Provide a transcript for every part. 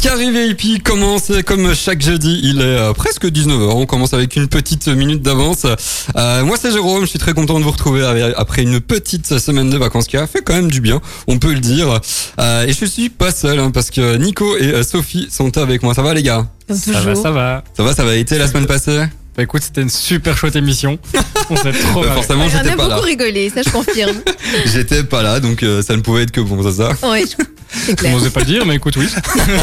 Carré VIP commence comme chaque jeudi. Il est euh, presque 19h. On commence avec une petite minute d'avance. Euh, moi, c'est Jérôme. Je suis très content de vous retrouver après une petite semaine de vacances qui a fait quand même du bien, on peut le dire. Euh, et je suis pas seul hein, parce que Nico et Sophie sont avec moi. Ça va les gars? Ça va, ça va. Ça va, ça va été la semaine passée? Bah écoute, c'était une super chouette émission. On s'est trop bah, Forcément, j'étais pas là. On a beaucoup rigolé, ça je confirme. j'étais pas là, donc ça ne pouvait être que bon, ça. Oui, on n'osait pas le dire, mais écoute, oui.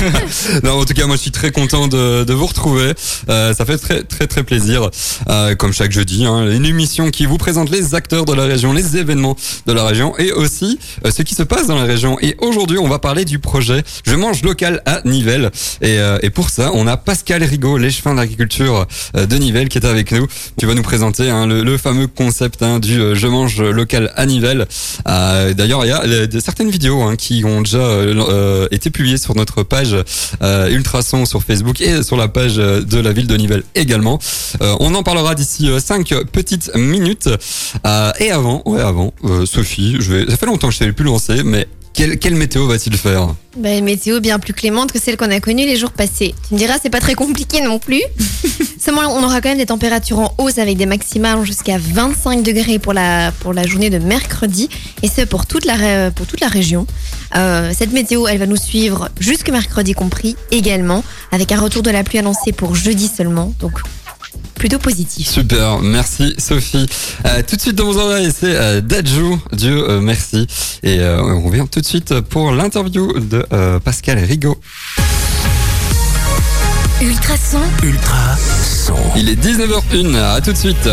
non, en tout cas, moi, je suis très content de, de vous retrouver. Euh, ça fait très, très, très plaisir. Euh, comme chaque jeudi, hein, une émission qui vous présente les acteurs de la région, les événements de la région et aussi euh, ce qui se passe dans la région. Et aujourd'hui, on va parler du projet Je mange local à Nivelles. Et, euh, et pour ça, on a Pascal Rigaud, l'échevin d'agriculture euh, de Nivelles, qui est avec nous. Tu vas nous présenter hein, le, le, fameux concept hein, du Je mange local à Nivelles. D'ailleurs, il y a certaines vidéos hein, qui ont déjà euh, euh, été publié sur notre page euh, Ultrason sur Facebook et sur la page de la ville de Nivelles également. on en parlera d'ici 5 petites minutes. et avant, ouais avant, Sophie, ça fait longtemps que je t'avais plus lancé, mais quelle, météo va-t-il faire ben, Une météo bien plus clémente que celle qu'on a connue les jours passés. Tu me diras, c'est pas très compliqué non plus. Seulement, on aura quand même des températures en hausse avec des maximales jusqu'à 25 degrés pour la, pour la journée de mercredi, et ce pour toute la, pour toute la région. Euh, cette météo, elle va nous suivre jusque mercredi compris également, avec un retour de la pluie annoncé pour jeudi seulement. Donc plutôt positif. Super, merci Sophie. Euh, tout de suite dans vos oreilles, c'est euh, Dajou, Dieu euh, merci. Et euh, on revient tout de suite pour l'interview de Pascal Rigaud. Ultra son. Ultra son. Il est 19h01, à tout de suite.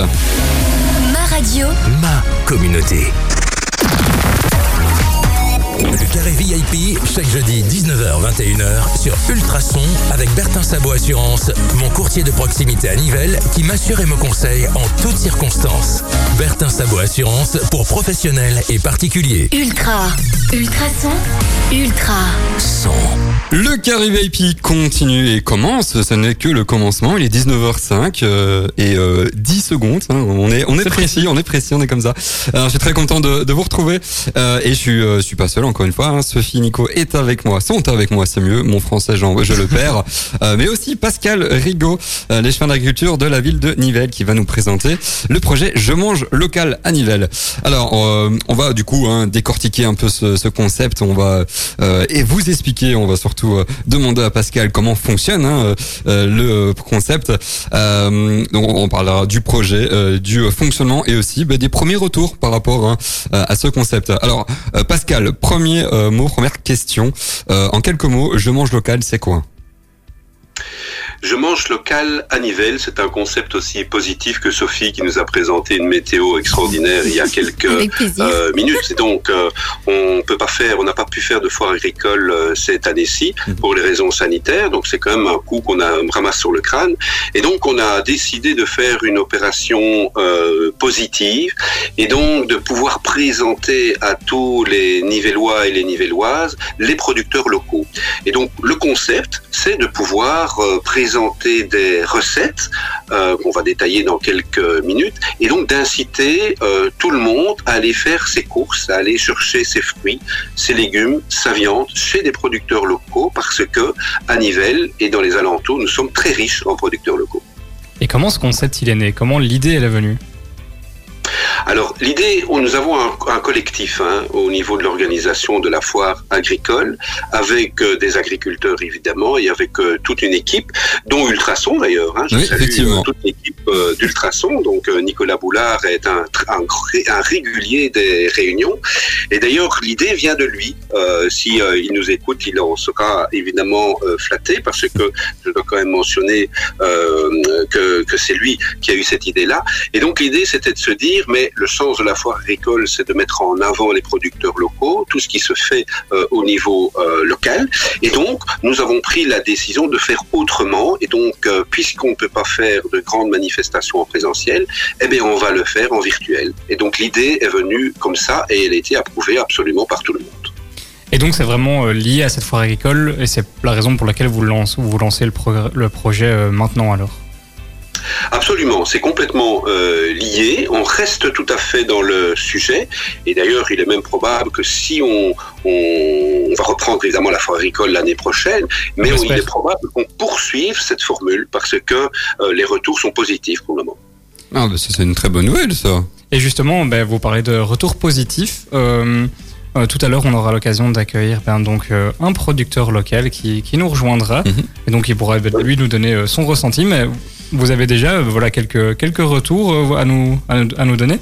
Ma radio. Ma communauté. Le carré VIP, chaque jeudi 19h-21h sur Ultrason avec Bertin Sabot Assurance, mon courtier de proximité à Nivelles qui m'assure et me conseille en toutes circonstances. Bertin Sabot Assurance pour professionnels et particuliers. Ultra, Ultrason, Ultra Son. Le carré VIP continue et commence. Ce n'est que le commencement. Il est 19h05 euh, et 10 euh, secondes. Hein. On est on est, précis, on est précis, on est comme ça. Alors, je suis très content de, de vous retrouver euh, et je suis je suis pas seul encore une fois. Hein. Sophie, Nico est avec moi, sont avec moi, c'est mieux. Mon français, je le perds. Mais aussi Pascal Rigaud, euh, l'échevin d'agriculture de la ville de Nivelles, qui va nous présenter le projet Je mange local à Nivelles. Alors, on va du coup hein, décortiquer un peu ce, ce concept. On va et vous expliquer. On va surtout demander à Pascal comment fonctionne hein, le concept. donc, on parlera du projet, du fonctionnement et aussi bah, des premiers retours par rapport hein, à ce concept. Alors, Pascal, premier euh, mot, première question. Euh, en quelques mots, je mange local, c'est quoi? Je mange local à Nivelles. C'est un concept aussi positif que Sophie qui nous a présenté une météo extraordinaire il y a quelques euh, minutes. Et donc, euh, on peut pas faire, on n'a pas pu faire de foire agricole euh, cette année-ci mm. pour les raisons sanitaires. Donc, c'est quand même un coup qu'on a ramasse sur le crâne. Et donc, on a décidé de faire une opération euh, positive et donc de pouvoir présenter à tous les Nivellois et les Nivelloises les producteurs locaux. Et donc, le concept, c'est de pouvoir présenter présenter des recettes euh, qu'on va détailler dans quelques minutes et donc d'inciter euh, tout le monde à aller faire ses courses, à aller chercher ses fruits, ses légumes, sa viande chez des producteurs locaux parce que à Nivelles et dans les alentours, nous sommes très riches en producteurs locaux. Et comment ce concept il est né? Comment l'idée elle est venue? Alors l'idée, nous avons un, collectif hein, au niveau de l'organisation de la foire agricole, avec euh, des agriculteurs évidemment et avec euh, toute une équipe, dont Ultrason d'ailleurs. Hein, je salue euh, toute l'équipe d'Ultrason. Donc Nicolas Boulard est un, un, un, régulier des réunions. Et d'ailleurs l'idée vient de lui. si il nous écoute, il en sera évidemment flatté parce que je dois quand même mentionner que, que c'est lui qui a eu cette idée-là. Et donc l'idée c'était de se dire mais le sens de la foire agricole, c'est de mettre en avant les producteurs locaux, tout ce qui se fait euh, au niveau euh, local. Et donc, nous avons pris la décision de faire autrement. Et donc, euh, puisqu'on ne peut pas faire de grandes manifestations en présentiel, eh bien, on va le faire en virtuel. Et donc, l'idée est venue comme ça et elle a été approuvée absolument par tout le monde. Et donc c'est vraiment lié à cette foire agricole et c'est la raison pour laquelle vous lancez, le projet maintenant alors? Absolument, c'est complètement euh, lié. On reste tout à fait dans le sujet. Et d'ailleurs, il est même probable que si on, on, va reprendre évidemment la foire agricole l'année prochaine, mais il est probable qu'on poursuive cette formule parce que euh, les retours sont positifs pour le moment. Ah, bah, c'est une très bonne nouvelle, ça. Et justement, ben, vous parlez de retours positifs. Euh, euh, tout à l'heure, on aura l'occasion d'accueillir ben, donc un producteur local qui, qui nous rejoindra mhm. et donc il pourra ben, lui nous donner son ressenti. Mais vous avez déjà voilà quelques quelques retours à nous à nous donner.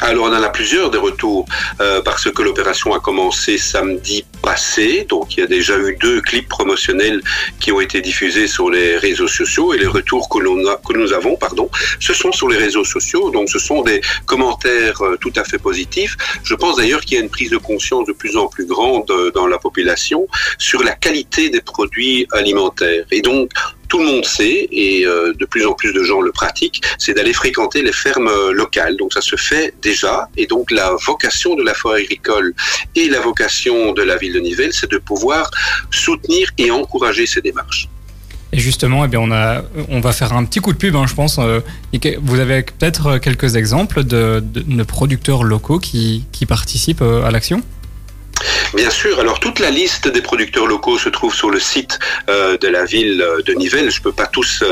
Alors on en a plusieurs des retours euh, parce que l'opération a commencé samedi passé, donc il y a déjà eu deux clips promotionnels qui ont été diffusés sur les réseaux sociaux et les retours que, a, que nous avons, pardon, ce sont sur les réseaux sociaux, donc ce sont des commentaires euh, tout à fait positifs. Je pense d'ailleurs qu'il y a une prise de conscience de plus en plus grande euh, dans la population sur la qualité des produits alimentaires et donc tout le monde sait, et euh, de plus en plus de gens le pratiquent, c'est d'aller fréquenter les fermes euh, locales. Donc ça se fait déjà, et donc la vocation de la forêt agricole et la vocation de la ville de Nivelles, c'est de pouvoir soutenir et encourager ces démarches. Et justement, eh bien, on, a, on va faire un petit coup de pub, hein, je pense. Euh, vous avez peut-être quelques exemples de, de, producteurs locaux qui, qui participent à l'action? Bien sûr, alors toute la liste des producteurs locaux se trouve sur le site euh, de la ville de Nivelles. Je ne peux pas tous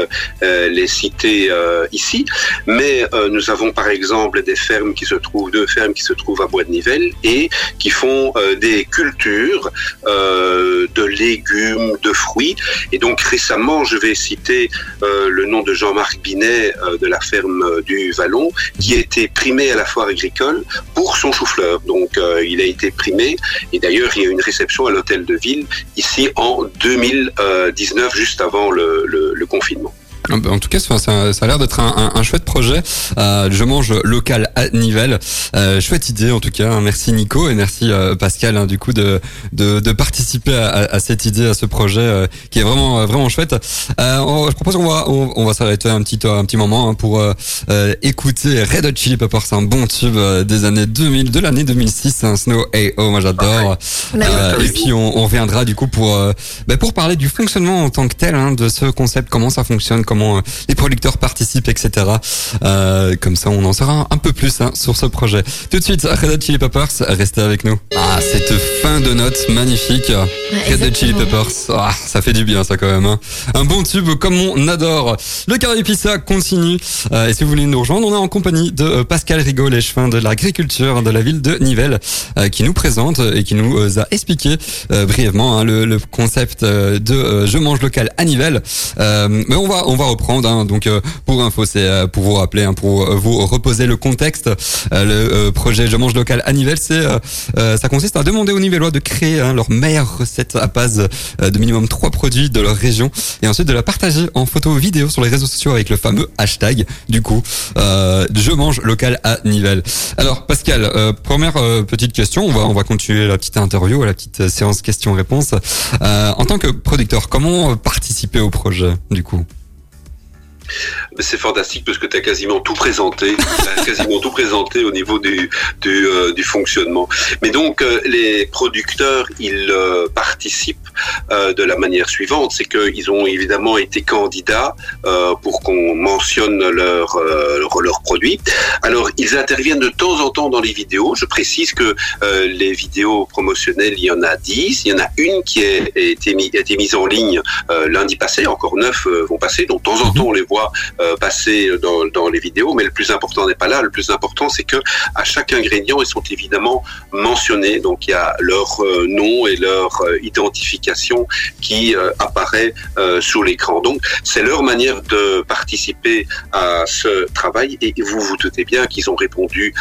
euh, les citer euh, ici, mais nous avons par exemple des fermes qui se trouvent, deux fermes qui se trouvent à Bois de Nivelles et qui font des cultures de légumes, de fruits. Et donc récemment, je vais citer le nom de Jean-Marc Binet de la ferme du Vallon, qui a été primé à la foire agricole pour son chou-fleur. Donc il a été primé et d'ailleurs, il y a eu une réception à l'hôtel de ville ici en 2019, juste avant le confinement. Ah bah, en tout cas, ça, ça a l'air d'être un, un, chouette projet. Euh, je mange local à Nivelles. Euh, chouette idée en tout cas. Merci Nico et merci euh, Pascal hein, du coup de, de, de participer à, à, cette idée, à ce projet euh, qui est vraiment vraiment chouette. On, je propose qu'on va on, va s'arrêter un petit un petit moment hein, pour écouter Red Hot Chili Peppers, un bon tube des années 2000, de l'année 2006, un Snow A.O. Moi j'adore. et puis on, on, reviendra du coup pour bah, pour parler du fonctionnement en tant que tel hein, de ce concept, comment ça fonctionne comment euh, les producteurs participent, etc. Euh, comme ça, on en saura un peu plus hein, sur ce projet. Tout de suite, Red Hot Chili Peppers, restez avec nous. Ah, cette fin de note magnifique. Red Hot Chili Peppers, ah, ça fait du bien ça quand même. Hein. Un bon tube comme on adore. Le carré pizza continue. Euh, et si vous voulez nous rejoindre, on est en compagnie de Pascal Rigaud, l'échevin de l'agriculture de la ville de Nivelles, qui nous présente et qui nous a expliqué brièvement hein, le, concept de je mange local à Nivelles. mais on va on va reprendre. Hein. Donc euh, pour info, c'est euh, pour vous rappeler, hein, pour euh, vous reposer le contexte. le projet Je mange local à Nivelles, c'est ça consiste à demander aux Nivellois de créer hein, leur meilleure recette à base de minimum trois produits de leur région et ensuite de la partager en photo vidéo sur les réseaux sociaux avec le fameux hashtag du coup Je mange local à Nivelles. Alors Pascal, première petite question, on va on va continuer la petite interview, la petite séance questions-réponses. en tant que producteur, comment participer au projet du coup? C'est fantastique parce que tu as quasiment tout présenté, quasiment tout présenté au niveau du, du, euh, du fonctionnement. Mais donc, euh, les producteurs, ils euh, participent de la manière suivante, c'est qu'ils ont évidemment été candidats pour qu'on mentionne leur, leurs produits. Alors, ils interviennent de temps en temps dans les vidéos. Je précise que les vidéos promotionnelles, il y en a 10. Il y en a une qui a été, a été mise en ligne lundi passé, encore neuf vont passer. Donc, de temps en temps, on les voit euh, passer dans, les vidéos, mais le plus important n'est pas là. Le plus important, c'est que à chaque ingrédient, ils sont évidemment mentionnés. Donc il y a leur euh, nom et leur euh, identification qui apparaît sur l'écran. Donc c'est leur manière de participer à ce travail. Et vous vous doutez bien qu'ils ont répondu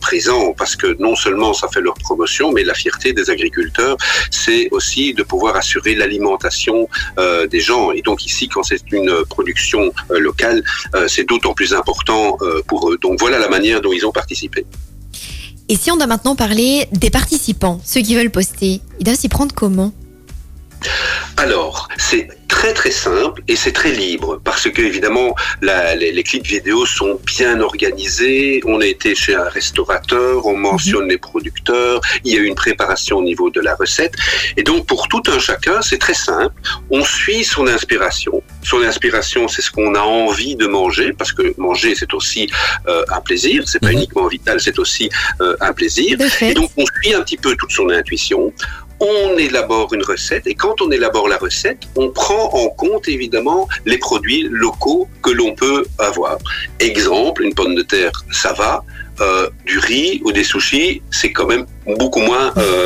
présent parce que non seulement ça fait leur promotion, mais la fierté des agriculteurs, c'est aussi de pouvoir assurer l'alimentation des gens. Et donc ici, quand c'est une production local, euh, c'est d'autant plus important euh, pour eux. Donc voilà la manière dont ils ont participé. Et si on doit maintenant parler des participants, ceux qui veulent poster, ils doivent s'y prendre comment? Alors, c'est très très simple et c'est très libre parce que évidemment les, clips vidéo sont bien organisés. On a été chez un restaurateur, on mentionne mhm. les producteurs, il y a eu une préparation au niveau de la recette et donc pour tout un chacun c'est très simple. On suit son inspiration son inspiration, c'est ce qu'on a envie de manger, parce que manger, c'est aussi euh, un plaisir. C'est pas mhm. uniquement vital, c'est aussi euh, un plaisir. Et donc, on suit un petit peu toute son intuition on élabore une recette et quand on élabore la recette, on prend en compte évidemment les produits locaux que l'on peut avoir. Exemple, une pomme de terre, ça va. Euh, du riz ou des sushis, c'est quand même beaucoup moins euh.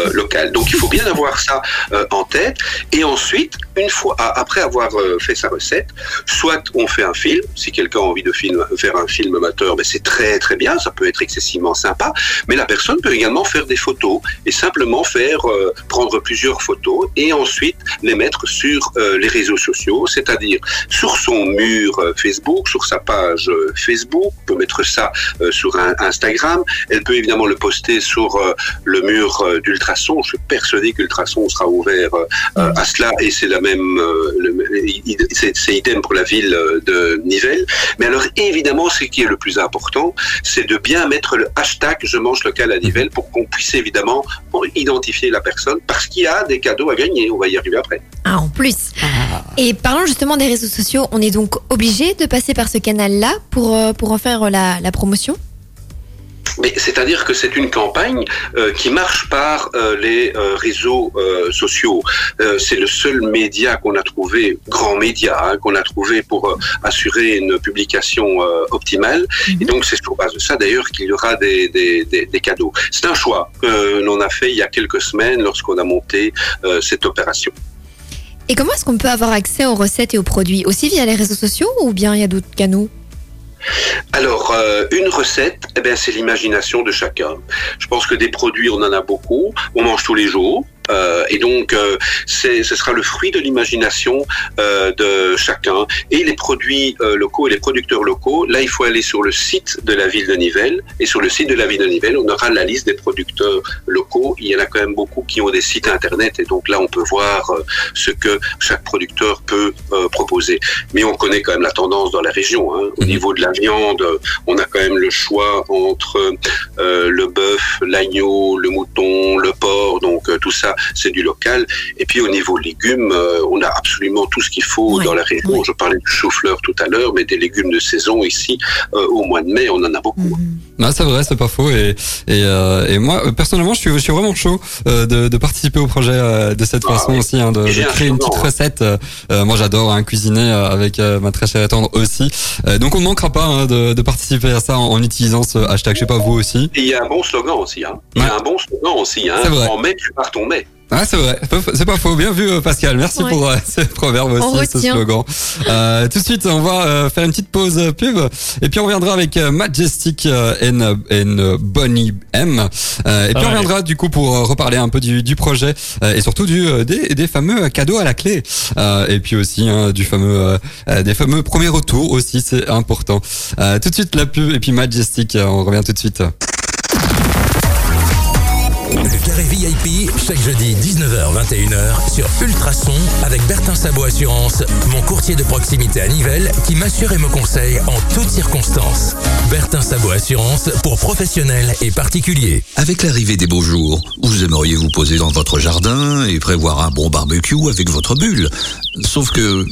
Donc il faut bien avoir ça euh, en tête. Et ensuite, une fois après avoir euh, fait sa recette, soit on fait un film. Si quelqu'un a envie de faire un film amateur, ben c'est très très bien. Ça peut être excessivement sympa. Mais la personne peut également faire des photos et simplement faire prendre plusieurs photos et ensuite les mettre sur les réseaux sociaux, c'est-à-dire sur son mur Facebook, sur sa page Facebook. On peut mettre ça sur un Instagram. Elle peut évidemment le poster sur le mur euh, d'ultrasons. Je suis persuadé qu'ultrason sera ouvert euh, euh, à cela et c'est la même, c'est idem pour la ville de Nivelles. Mais alors évidemment, ce qui est le plus important, c'est de bien mettre le hashtag je mange local à Nivelles pour qu'on puisse évidemment identifier la personne parce qu'il y a des cadeaux à gagner. On va y arriver après. Ah, en plus. Ah. Et parlant justement des réseaux sociaux, on est donc obligé de passer par ce canal-là pour, pour en faire la, la promotion? Mais c'est-à-dire que c'est une campagne euh, qui marche par euh, les euh, réseaux sociaux. c'est le seul média qu'on a trouvé, grand média, hein, qu'on a trouvé pour assurer une publication optimale. Mhm. Et donc c'est sur base de ça d'ailleurs qu'il y aura des, des, des, des cadeaux. C'est un choix que l'on a fait il y a quelques semaines lorsqu'on a monté cette opération. Et comment est-ce qu'on peut avoir accès aux recettes et aux produits? Aussi via les réseaux sociaux ou bien il y a d'autres canaux? Alors, euh, une recette, eh ben, c'est l'imagination de chacun. Je pense que des produits, on en a beaucoup. On mange tous les jours. Euh, et donc, euh, ce sera le fruit de l'imagination euh, de chacun. Et les produits euh, locaux et les producteurs locaux, là, il faut aller sur le site de la ville de Nivelles. Et sur le site de la ville de Nivelles, on aura la liste des producteurs locaux. Il y en a quand même beaucoup qui ont des sites internet. Et donc là, on peut voir euh, ce que chaque producteur peut proposer. Mais on connaît quand même la tendance dans la région. Hein. Au mhm. niveau de la viande, on a quand même le choix entre le bœuf, l'agneau, le mouton, le porc. Donc tout ça c'est du local. Et puis au niveau légumes, euh, on a absolument tout ce qu'il faut dans la région. Je parlais du chou-fleur tout à l'heure, mais des légumes de saison ici, euh, au mois de mai, on en a beaucoup. Mhm. c'est vrai, c'est pas faux. Et, et, euh, moi, personnellement, je suis, je suis vraiment chaud de, participer au projet de cette ah façon aussi, hein, de, créer une petite recette. moi, j'adore hein, cuisiner avec ma très chère et tendre aussi. donc, on ne manquera pas hein, de, participer à ça en, utilisant ce hashtag. Je sais pas vous aussi. Et il y a un bon slogan aussi. Il y a un bon slogan aussi. En mai, tu pars ton mai. Ah, c'est vrai, c'est pas faux. Bien vu, euh, Pascal. Merci pour euh, ce proverbe aussi, ce slogan. Euh, tout de suite, on va euh, faire une petite pause pub et puis on reviendra avec Majestic and, and Bonnie M. et puis on reviendra du coup pour reparler un peu du, du projet et surtout du des, des, fameux cadeaux à la clé. et puis aussi hein, du fameux des fameux premiers retours aussi, c'est important. tout de suite la pub et puis Majestic. On revient tout de suite. Le carré VIP, chaque jeudi 19h-21h sur Ultrason avec Bertin Sabot Assurance, mon courtier de proximité à Nivelles qui m'assure et me conseille en toutes circonstances. Bertin Sabot Assurance pour professionnels et particuliers. Avec l'arrivée des beaux jours, vous aimeriez vous poser dans votre jardin et prévoir un bon barbecue avec votre bulle. Sauf que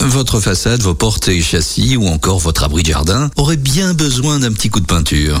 votre façade, vos portes et châssis ou encore votre abri de jardin auraient bien besoin d'un petit coup de peinture.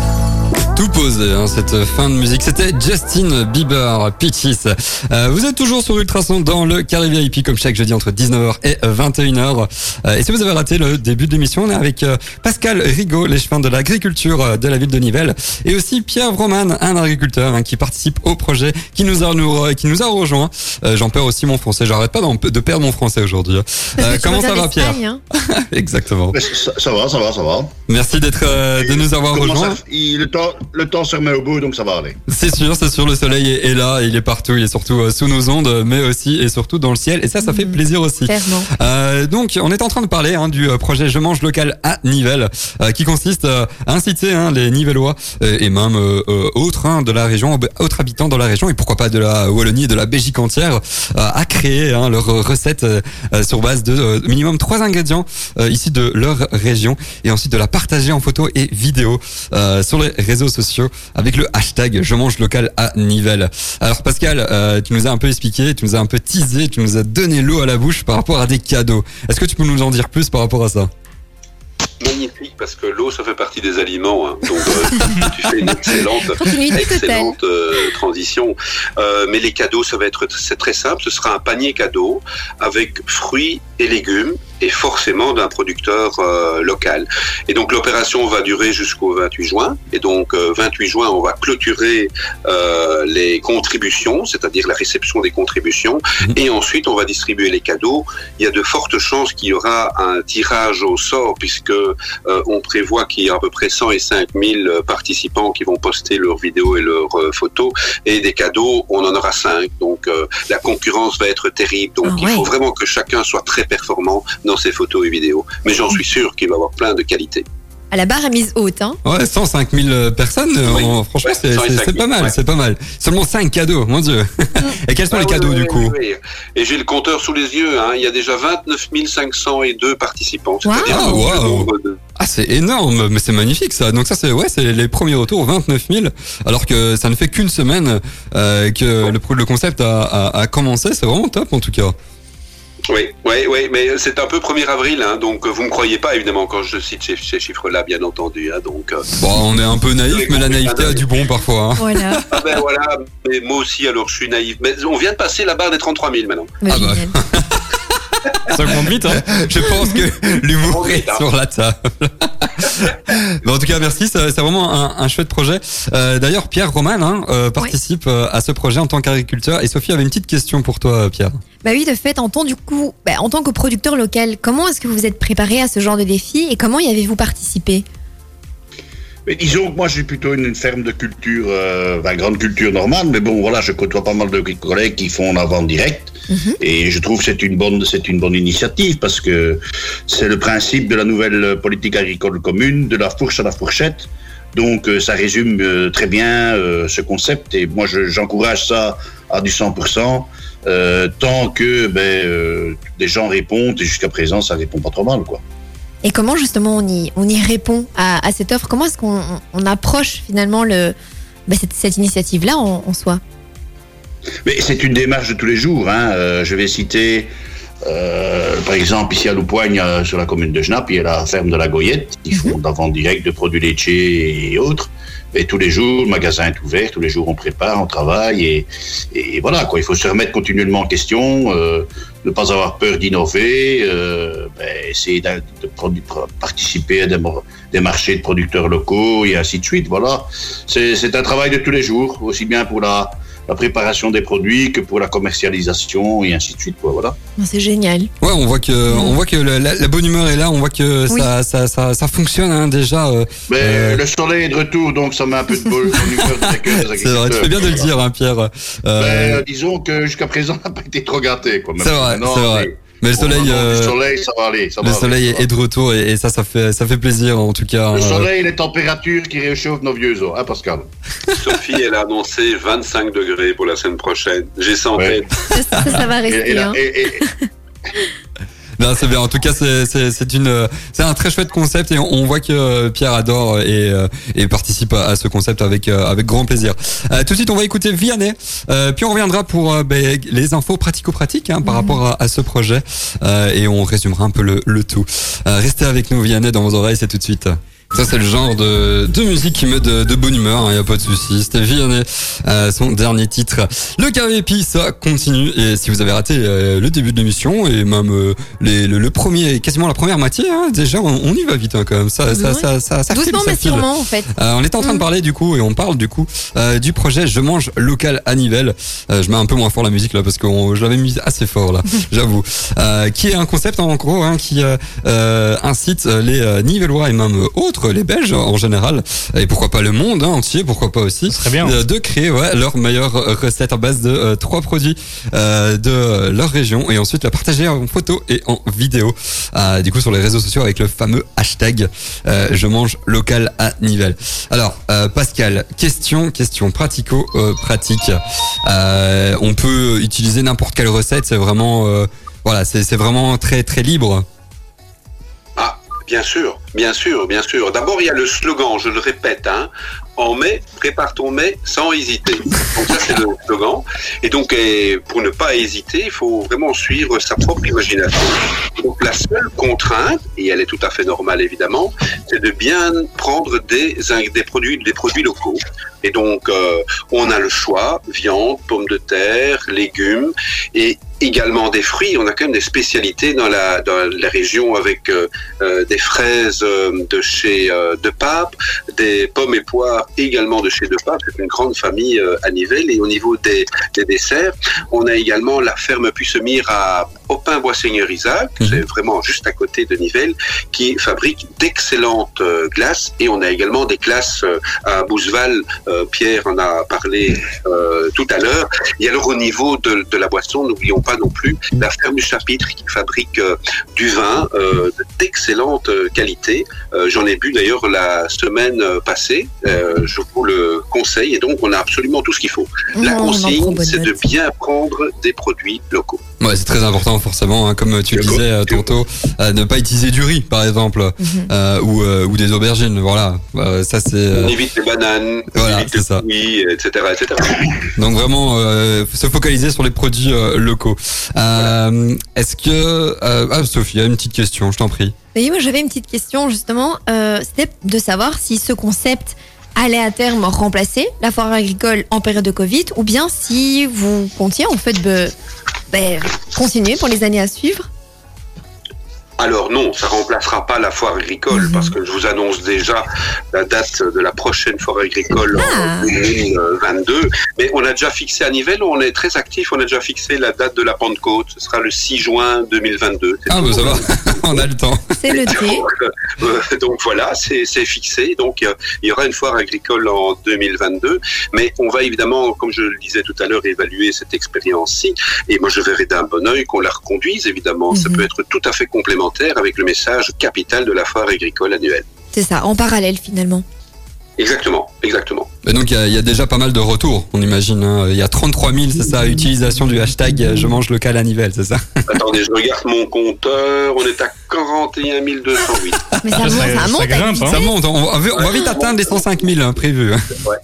tout posé, hein, cette fin de musique. C'était Justin Bieber, Peaches. Euh, vous êtes toujours sur Ultrason dans le Carré VIP comme chaque jeudi entre 19h et 21h. Euh, et si vous avez raté le début de l'émission, on est avec euh, Pascal Rigaud, l'échevin de l'agriculture euh, de la ville de Nivelles, et aussi Pierre Vroman, un agriculteur hein, qui participe au projet, qui nous a, nous, qui nous a rejoint. J'en perds aussi mon français, j'arrête pas de perdre mon français aujourd'hui. comment ça va Pierre hein. Exactement. Ça, va, ça va, ça va. Merci d'être, de nous avoir rejoint. le temps le temps se remet au bout, donc ça va aller. C'est sûr, c'est sûr, le soleil est, là, il est partout, il est surtout euh, sous nos ondes, mais aussi et surtout dans le ciel, et ça, ça fait mmh. plaisir aussi. Euh, donc, on est en train de parler hein, du euh, projet Je mange local à Nivelles, qui consiste à inciter hein, les Nivellois et même autres hein, de la région, autres habitants dans la région, et pourquoi pas de la Wallonie et de la Belgique entière, à créer hein, leur recette sur base de minimum trois ingrédients ici de leur région, et ensuite de la partager en photo et vidéo sur les réseaux sociaux avec le hashtag Je mange local à Nivelles. Alors Pascal, euh, tu nous as un peu expliqué, tu nous as un peu teasé, tu nous as donné l'eau à la bouche par rapport à des cadeaux. Est-ce que tu peux nous en dire plus par rapport à ça? Magnifique parce que l'eau, ça fait partie des aliments. Hein. Donc, euh, tu fais une excellente, excellente euh, transition. Euh, mais les cadeaux, ça va être c'est très simple. Ce sera un panier cadeau avec fruits et légumes et forcément d'un producteur local. Et donc l'opération va durer jusqu'au 28 juin. Et donc 28 juin, on va clôturer les contributions, c'est-à-dire la réception des contributions. Mhm. Et ensuite, on va distribuer les cadeaux. Il y a de fortes chances qu'il y aura un tirage au sort puisque euh, on prévoit qu'il y a à peu près 105 000 euh, participants qui vont poster leurs vidéos et leurs euh, photos. Et des cadeaux, on en aura 5. Donc la concurrence va être terrible. Donc ah il faut vraiment que chacun soit très performant dans ses photos et vidéos. Mais j'en suis sûr qu'il va avoir plein de qualités à la barre est mise haute. Hein. Ouais, 105 000 personnes, franchement, c'est pas mal, c'est pas mal. Seulement 5 cadeaux, mon Dieu. et quels sont les cadeaux du coup Et j'ai le compteur sous les yeux, hein. il y a déjà 29 502 participants. Wow. Ah, c'est énorme, mais c'est magnifique ça. Donc ça, c'est ouais, c'est les premiers retours, 29 000, alors que ça ne fait qu'une semaine euh, que le, le concept a, a, a commencé. C'est vraiment top en tout cas. Oui, oui, oui, mais c'est un peu 1er avril, hein, donc vous me croyez pas évidemment quand je cite ces, chiffres-là, bien entendu. Hein, donc, euh, bon, on est un peu naïf, mais la naïveté a du bon parfois. Hein. Voilà. ah ben voilà, mais moi aussi alors je suis naïf. Mais on vient de passer la barre des 33 000 maintenant. ah bah. Ça compte vite, hein Je pense que l'humour est hein. sur la table. en tout cas, merci. C'est vraiment un, chouette projet. Euh, d'ailleurs, Pierre Roman hein, euh, participe euh, à ce projet en tant qu'agriculteur. Et Sophie avait une petite question pour toi, Pierre. Bah oui, de fait, en tant, du coup, bah, en tant que producteur local, comment est-ce que vous vous êtes préparé à ce genre de défi et comment y avez-vous participé? Mais disons que moi, suis plutôt une, ferme de culture, euh, grande culture normale, mais bon, voilà, je côtoie pas mal de collègues qui font la vente directe, mhm. et je trouve que c'est une bonne, une bonne initiative parce que c'est le principe de la nouvelle politique agricole commune, de la fourche à la fourchette. Donc, euh, ça résume euh, très bien euh, ce concept, et moi, j'encourage ça à du 100%. tant que ben, des gens répondent et jusqu'à présent ça répond pas trop mal quoi. Et comment justement on y, on y répond à, à cette offre? Comment est-ce qu'on on approche finalement le, bah, cette, cette initiative-là en, en, soi? Mais C'est une démarche de tous les jours. Hein. Euh, je vais citer, euh, par exemple, ici à Loupoigne, euh, sur la commune de Genappe, il y a la ferme de la Goyette, qui font de la vente directe de produits laitiers et autres. Et tous les jours, le magasin est ouvert, tous les jours on prépare, on travaille et, et voilà quoi. Il faut se remettre continuellement en question, euh, ne pas avoir peur d'innover, euh, ben, essayer de, de, participer à des, des, marchés de producteurs locaux et ainsi de suite. Voilà, c'est un travail de tous les jours, aussi bien pour la la préparation des produits que pour la commercialisation et ainsi de suite. voilà. C'est génial. Ouais, on voit que, on voit que la, bonne humeur est là, on voit que ça, ça, ça, ça, fonctionne hein, déjà. Euh, Mais euh, le soleil est de retour, donc ça met un peu de bonne humeur C'est vrai, tu fais bien de le dire, hein, Pierre. Euh... Ben, disons que jusqu'à présent, on n'a pas été trop gâté. C'est vrai, c'est vrai. Mais le soleil, euh, le soleil, ça va aller. Ça le soleil est de retour et, ça, ça fait, ça fait plaisir en tout cas. Le euh. soleil, les températures qui réchauffent nos vieux os, hein, Pascal. Sophie, elle a annoncé 25 degrés pour la semaine prochaine. J'ai ça en tête. Ça, ça, va rester. hein. Non, c'est bien. En tout cas, c'est une, c'est un très chouette concept et on, voit que euh, Pierre adore et, euh, et participe à, ce concept avec euh, avec grand plaisir. tout de suite, on va écouter Vianney, puis on reviendra pour ben, les infos pratico-pratiques hein, par mhm. rapport à, ce projet et on résumera un peu le, le tout. restez avec nous, Vianney, dans vos oreilles, c'est tout de suite. Ça c'est le genre de, de musique qui met de, de bonne humeur, il hein, y a pas de souci. C'était Vianney, euh, son dernier titre. Le Carré ça continue. Et si vous avez raté euh, le début de l'émission et même euh, les, le, premier, quasiment la première moitié, hein, déjà on, y va vite hein, quand même. Ça, ça, ça, ça, ça, Doucement mais sûrement en fait. on est en train de mm. parler du coup et on parle du coup du projet Je mange local à Nivelles. je mets un peu moins fort la musique là parce que je l'avais mis assez fort là, j'avoue. qui est un concept en gros hein, qui incite les Nivellois et même autres les Belges en général, et pourquoi pas le monde hein, entier, pourquoi pas aussi, très bien. de créer ouais, leur meilleure recette en base de trois produits de leur région et ensuite la partager en photo et en vidéo. du coup sur les réseaux sociaux avec le fameux hashtag je mange local à Nivelles. Alors Pascal, question, question pratico-pratique. on peut utiliser n'importe quelle recette, c'est vraiment voilà, c'est vraiment très très libre. Ah, bien sûr, bien sûr, bien sûr. D'abord, il y a le slogan, je le répète, hein, en mai, prépare ton mai sans hésiter. Donc ça, c'est le slogan. Et donc, pour ne pas hésiter, il faut vraiment suivre sa propre imagination. Donc la seule contrainte, et elle est tout à fait normale évidemment, c'est de bien prendre des, produits, des produits locaux. Et donc, euh, on a le choix, viande, pommes de terre, légumes, et également des fruits. On a quand même des spécialités dans la, dans la région avec euh, euh, des fraises de chez De Pape, des pommes et poires également de chez De Pape. C'est une grande famille à Nivelles. Et au niveau des, des, desserts, on a également la ferme Puissemire à Opin-Bois-Seigneur-Isaac, mhm. c'est vraiment juste à côté de Nivelles, qui fabrique d'excellentes glaces. Et on a également des glaces à Bouzeval euh, Pierre en a parlé euh, tout à l'heure. Et alors au niveau de, la boisson, n'oublions pas non plus la ferme du chapitre qui fabrique euh, du vin d'excellente qualité. J'en ai bu d'ailleurs la semaine passée. je vous le conseille. Et donc on a absolument tout ce qu'il faut. La consigne, c'est de bien prendre des produits locaux. Ouais, c'est très important forcément, hein, comme tu le disais tantôt, ne pas utiliser du riz par exemple, mhm. ou, ou, des aubergines. Voilà, ça c'est. On évite les bananes. Voilà, c'est ça. Oui, etc., etc. Donc vraiment euh, se focaliser sur les produits euh, locaux. Euh, Est-ce que euh, ah Sophie, a une petite question, je t'en prie. Oui, moi j'avais une petite question justement. Euh, C'était de savoir si ce concept allait à terme remplacer la foire agricole en période de Covid ou bien si vous comptiez en fait de, ben, continuer pour les années à suivre. Alors non, ça remplacera pas la foire agricole parce que je vous annonce déjà la date de la prochaine foire agricole en 2022. Ah. Mais on a déjà fixé à Nivelles, on est très actif, on a déjà fixé la date de la Pentecôte. Ce sera le 6 juin 2022. Ah bah ça va, on a le temps. C'est le donc, euh, donc voilà, c'est fixé. Donc il y aura une foire agricole en 2022. Mais on va évidemment, comme je le disais tout à l'heure, évaluer cette expérience-ci. Et moi je verrai d'un bon oeil qu'on la reconduise, évidemment. Ça mhm. peut être tout à fait complémentaire avec le message capital de la foire agricole annuelle. C'est ça, en parallèle finalement. Exactement, exactement. Et donc il y, a déjà pas mal de retours, on imagine. Hein. Il y a 33 000, c'est ça, utilisation du hashtag Je mange local à Nivelles, c'est ça? Attendez, je regarde mon compteur, on est à 41 208. Mais ça, monte, ça, monte, hein. ça monte. On va, vite atteindre les 105 000 hein, prévus. Ouais.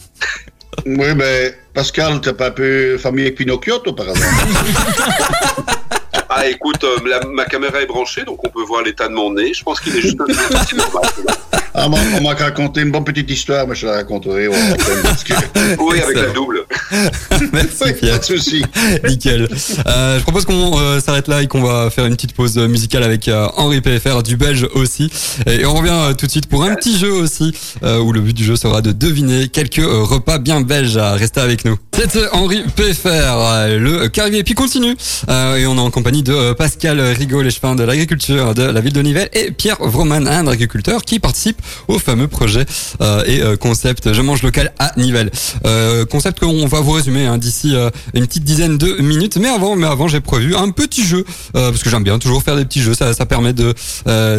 Oui, mais Pascal, t'as pas un peu famille avec Pinocchio, toi, par exemple Ah, écoute, euh, ma caméra est branchée, donc on peut voir l'état de mon nez. Je pense qu'il est juste Ah, on m'a raconté une bonne petite histoire, mais je la raconterai. oui, avec la double. Merci Pierre. Pas de souci. Nickel. Euh, je propose qu'on euh, s'arrête là et qu'on va faire une petite pause musicale avec euh, Henri PFR, du belge aussi. Et, on revient tout de suite pour un petit jeu aussi, où le but du jeu sera de deviner quelques repas bien belges à rester avec nous. C'est Henri PFR, le carrier. Et puis continue. et on est en compagnie de Pascal Rigaud, l'échevin de l'agriculture de la ville de Nivelles, et Pierre Vroman, un agriculteur qui participe au fameux projet euh, et euh, concept Je mange local à Nivelles. Euh, concept qu'on va vous résumer hein, d'ici une petite dizaine de minutes. Mais avant, mais avant, j'ai prévu un petit jeu parce que j'aime bien toujours faire des petits jeux. Ça, ça permet de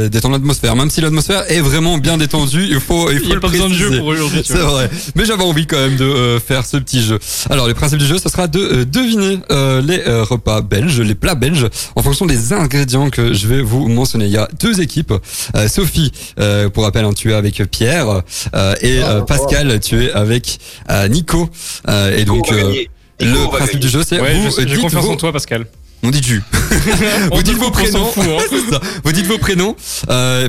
détendre l'atmosphère. Même si l'atmosphère est vraiment bien détendue, il faut il faut a pas besoin de jeu pour aujourd'hui. C'est vrai. Mais j'avais envie quand même de faire ce petit jeu. Alors, le principe du jeu, ce sera de deviner les repas belges, les plats belges, en fonction des ingrédients que je vais vous mentionner. Il y a deux équipes. Sophie, pour rappel, tu es avec Pierre euh, et euh, Pascal, tu es avec euh, Nico. et donc le principe du jeu, c'est j'ai confiance en toi, Pascal. On dit du. vous dites vos prénoms. Hein. Vous dites vos prénoms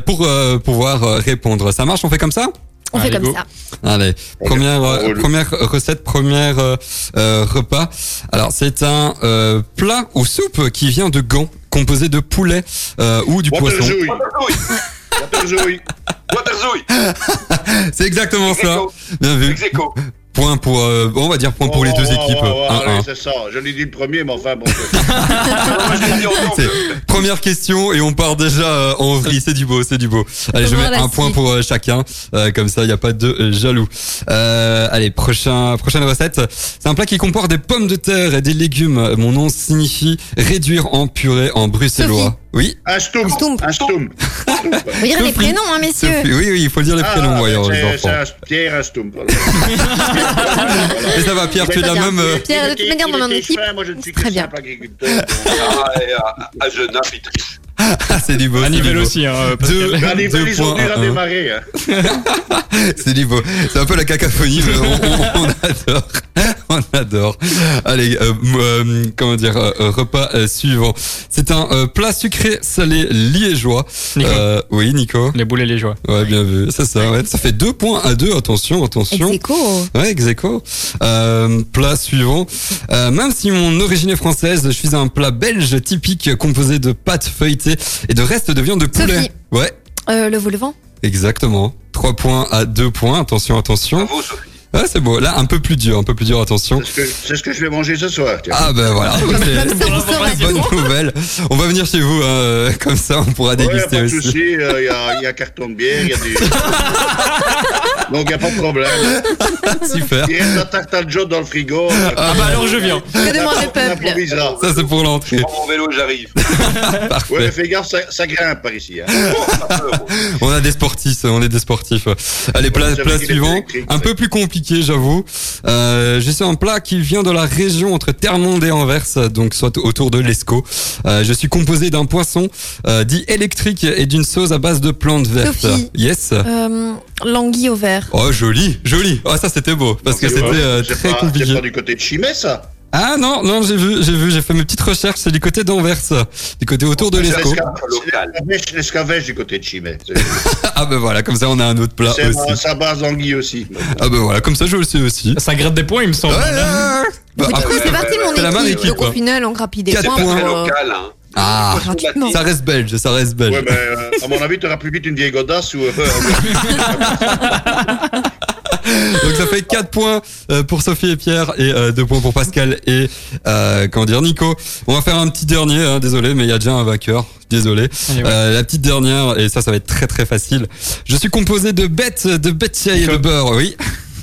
pour pouvoir répondre. Ça marche On fait comme ça? On fait comme ça. Allez, première première recette, première repas? Alors c'est un plat ou soupe qui vient de Gand, composé de poulet ou du poisson. Waterzooï. C'est exactement ça. Bien vu. Point pour, euh, on va dire point pour les deux équipes. c'est ça. Je l'ai dit le premier, mais enfin bon. première question et on part déjà euh, en vrille. C'est du beau, c'est du beau. Allez, je mets un point pour euh, chacun. comme ça, il n'y a pas de jaloux. allez, prochain, prochaine recette. C'est un plat qui comporte des pommes de terre et des légumes. Mon nom signifie réduire en purée en bruxellois. Oui. Stoum. Un stoum. Faut dire les prénoms, hein, messieurs. Oui, oui, il faut dire les ah, prénoms, voyons, les enfants. Pierre, un stoum. Et ça va, Pierre, tu es la même. Euh, Pierre, de toute manière, dans mon équipe. Moi, je ne suis très bien. simple agriculteur. Ah, à Genappe, il triche. c'est du beau. À niveau aussi, hein. Deux, à niveau, ils ont. Hein. c'est du beau. C'est un peu la cacophonie, mais on, adore. On adore. Allez, euh, euh, comment dire, euh, repas suivant. C'est un plat sucré salé liégeois. Nico. oui, Nico. Les boulets liégeois. Ouais, bien vu. C'est ça, ouais. Ça fait deux points à deux. Attention, attention. Execo. Ouais, execo. plat suivant. même si mon origine est française, je suis un plat belge typique composé de pâtes feuilletées et de restes de viande de poulet. Sophie. Ouais. Euh, le vol-vent. Exactement. 3 points à 2 points. Attention, attention. Bravo, Sophie. Ah, c'est beau. Là, un peu plus dur, un peu plus dur, attention. C'est ce, que je vais manger ce soir. Ah ben voilà, c'est bonne nouvelle. On va venir chez vous, hein, comme ça on pourra déguster ouais, pas aussi. Il euh, y, a, y a carton de bière, il y a du... Donc il n'y a pas de problème. Super. Il reste la tarte à jaune dans le frigo. Ah bah alors je viens. Que demande le peuple. Ça c'est pour l'entrée. Je prends mon vélo, j'arrive. Parfait. Ouais, mais fais gaffe, ça, ça grimpe par ici. Hein. on a des sportifs, on est des sportifs. Allez, place, place suivante. Un peu plus compliqué, j'avoue. Euh, J'ai un plat qui vient de la région entre Termonde et Anvers, donc soit autour de l'Escaut. Euh, je suis composé d'un poisson euh, dit électrique et d'une sauce à base de plantes vertes. Sophie. Yes. Euh, Languille au vert. Oh, joli, joli. Oh, ça c'était beau parce que c'était euh, très compliqué. C'est pas du côté de Chimay, ça ah non, non, j'ai vu, j'ai vu, j'ai fait mes petites recherches, c'est du côté d'Anvers, du côté autour de l'Escaut. L'escavèche du côté de Chimay. ah ben voilà, comme ça on a un autre plat aussi. Sa base d'anguille aussi. Ah ben voilà, comme ça je le sais aussi. Ça gratte des points, il me semble. Ouais, bah, c'est parti mon équipe. La même équipe Donc au final, on grappille des points. Pour, local, hein. Ah, ça reste belge, ça reste belge. Ouais, ben, euh, à mon avis, tu auras plus vite une vieille godasse ou. Euh, Donc ça fait 4 points euh, pour Sophie et Pierre et 2 points pour Pascal et comment dire Nico. On va faire un petit dernier, hein, désolé, mais il y a déjà un vainqueur. Désolé. la petite dernière et ça, ça va être très très facile. Je suis composé de bêtes, de bêtes et de beurre, oui.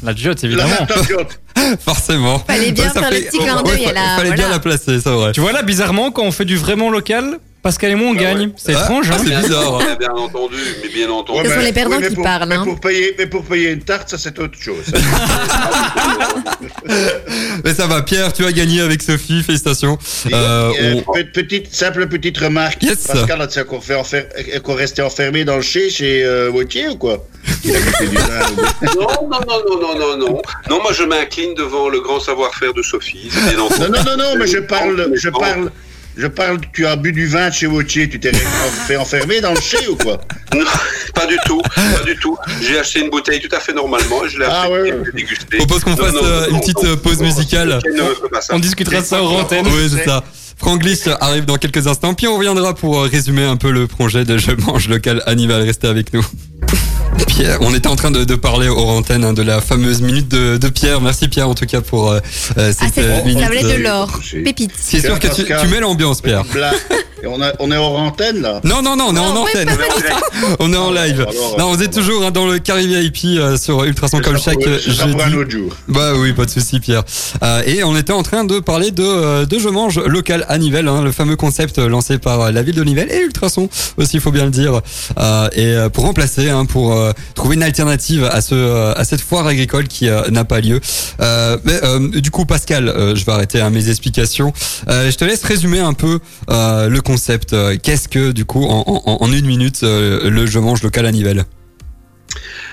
La jotte, évidemment. Forcément. Fallait bien faire le petit clin d'œil. Fallait bien la placer, c'est vrai. Tu vois là, bizarrement, quand on fait du vraiment local, Pascal et moi, on ah gagne. C'est étrange, hein. C'est bizarre. Bien entendu, mais bien entendu. Ce sont les perdants qui parlent. Mais, pour payer, mais pour payer une tarte, ça, c'est autre chose. mais ça va, Pierre, tu as gagné avec Sophie, félicitations. Euh, euh, petite, simple petite remarque. Yes. Pascal, a qu'on fait qu'on restait enfermé dans le chai chez euh, Wautier ou quoi? Non, non, non, non, non, non, non. Non, moi je m'incline devant le grand savoir-faire de Sophie. Non, non, non, non, mais je parle, je parle, je parle, tu as bu du vin chez Wautier, tu t'es fait enfermer dans le chai ou quoi Non, pas du tout, pas du tout. J'ai acheté une bouteille tout à fait normalement, je l'ai ah, ouais, Je propose qu'on fasse euh, une petite euh, pause musicale. On discutera ça au antenne. Oui, c'est ça. Franglish arrive dans quelques instants, puis on reviendra pour euh, résumer un peu le projet de Je mange local Annival. Restez avec nous. Pierre, on était en train de, de parler aux antennes hein, de la fameuse minute de, de, Pierre. Merci Pierre en tout cas pour euh, euh cette ah, minute. Ça valait de l'or, pépite. C'est sûr que tu, tu, mets l'ambiance Pierre. On, a, on, est hors antenne là Non, non, non, on est en antenne. on est en live. non, on est toujours hein, dans le Carré VIP euh, sur Ultrason comme chaque jeudi. un autre jour. Bah oui, pas de souci Pierre. Euh, et on était en train de parler de, euh, de Je mange local à Nivelles, hein, le fameux concept lancé par la ville de Nivelles et Ultrason aussi, il faut bien le dire. et pour remplacer, hein, pour trouver une alternative à ce à cette foire agricole qui n'a pas lieu. mais du coup, Pascal, je vais arrêter hein, mes explications. je te laisse résumer un peu le concept. Qu'est-ce que du coup en, une minute le je mange local à Nivelles?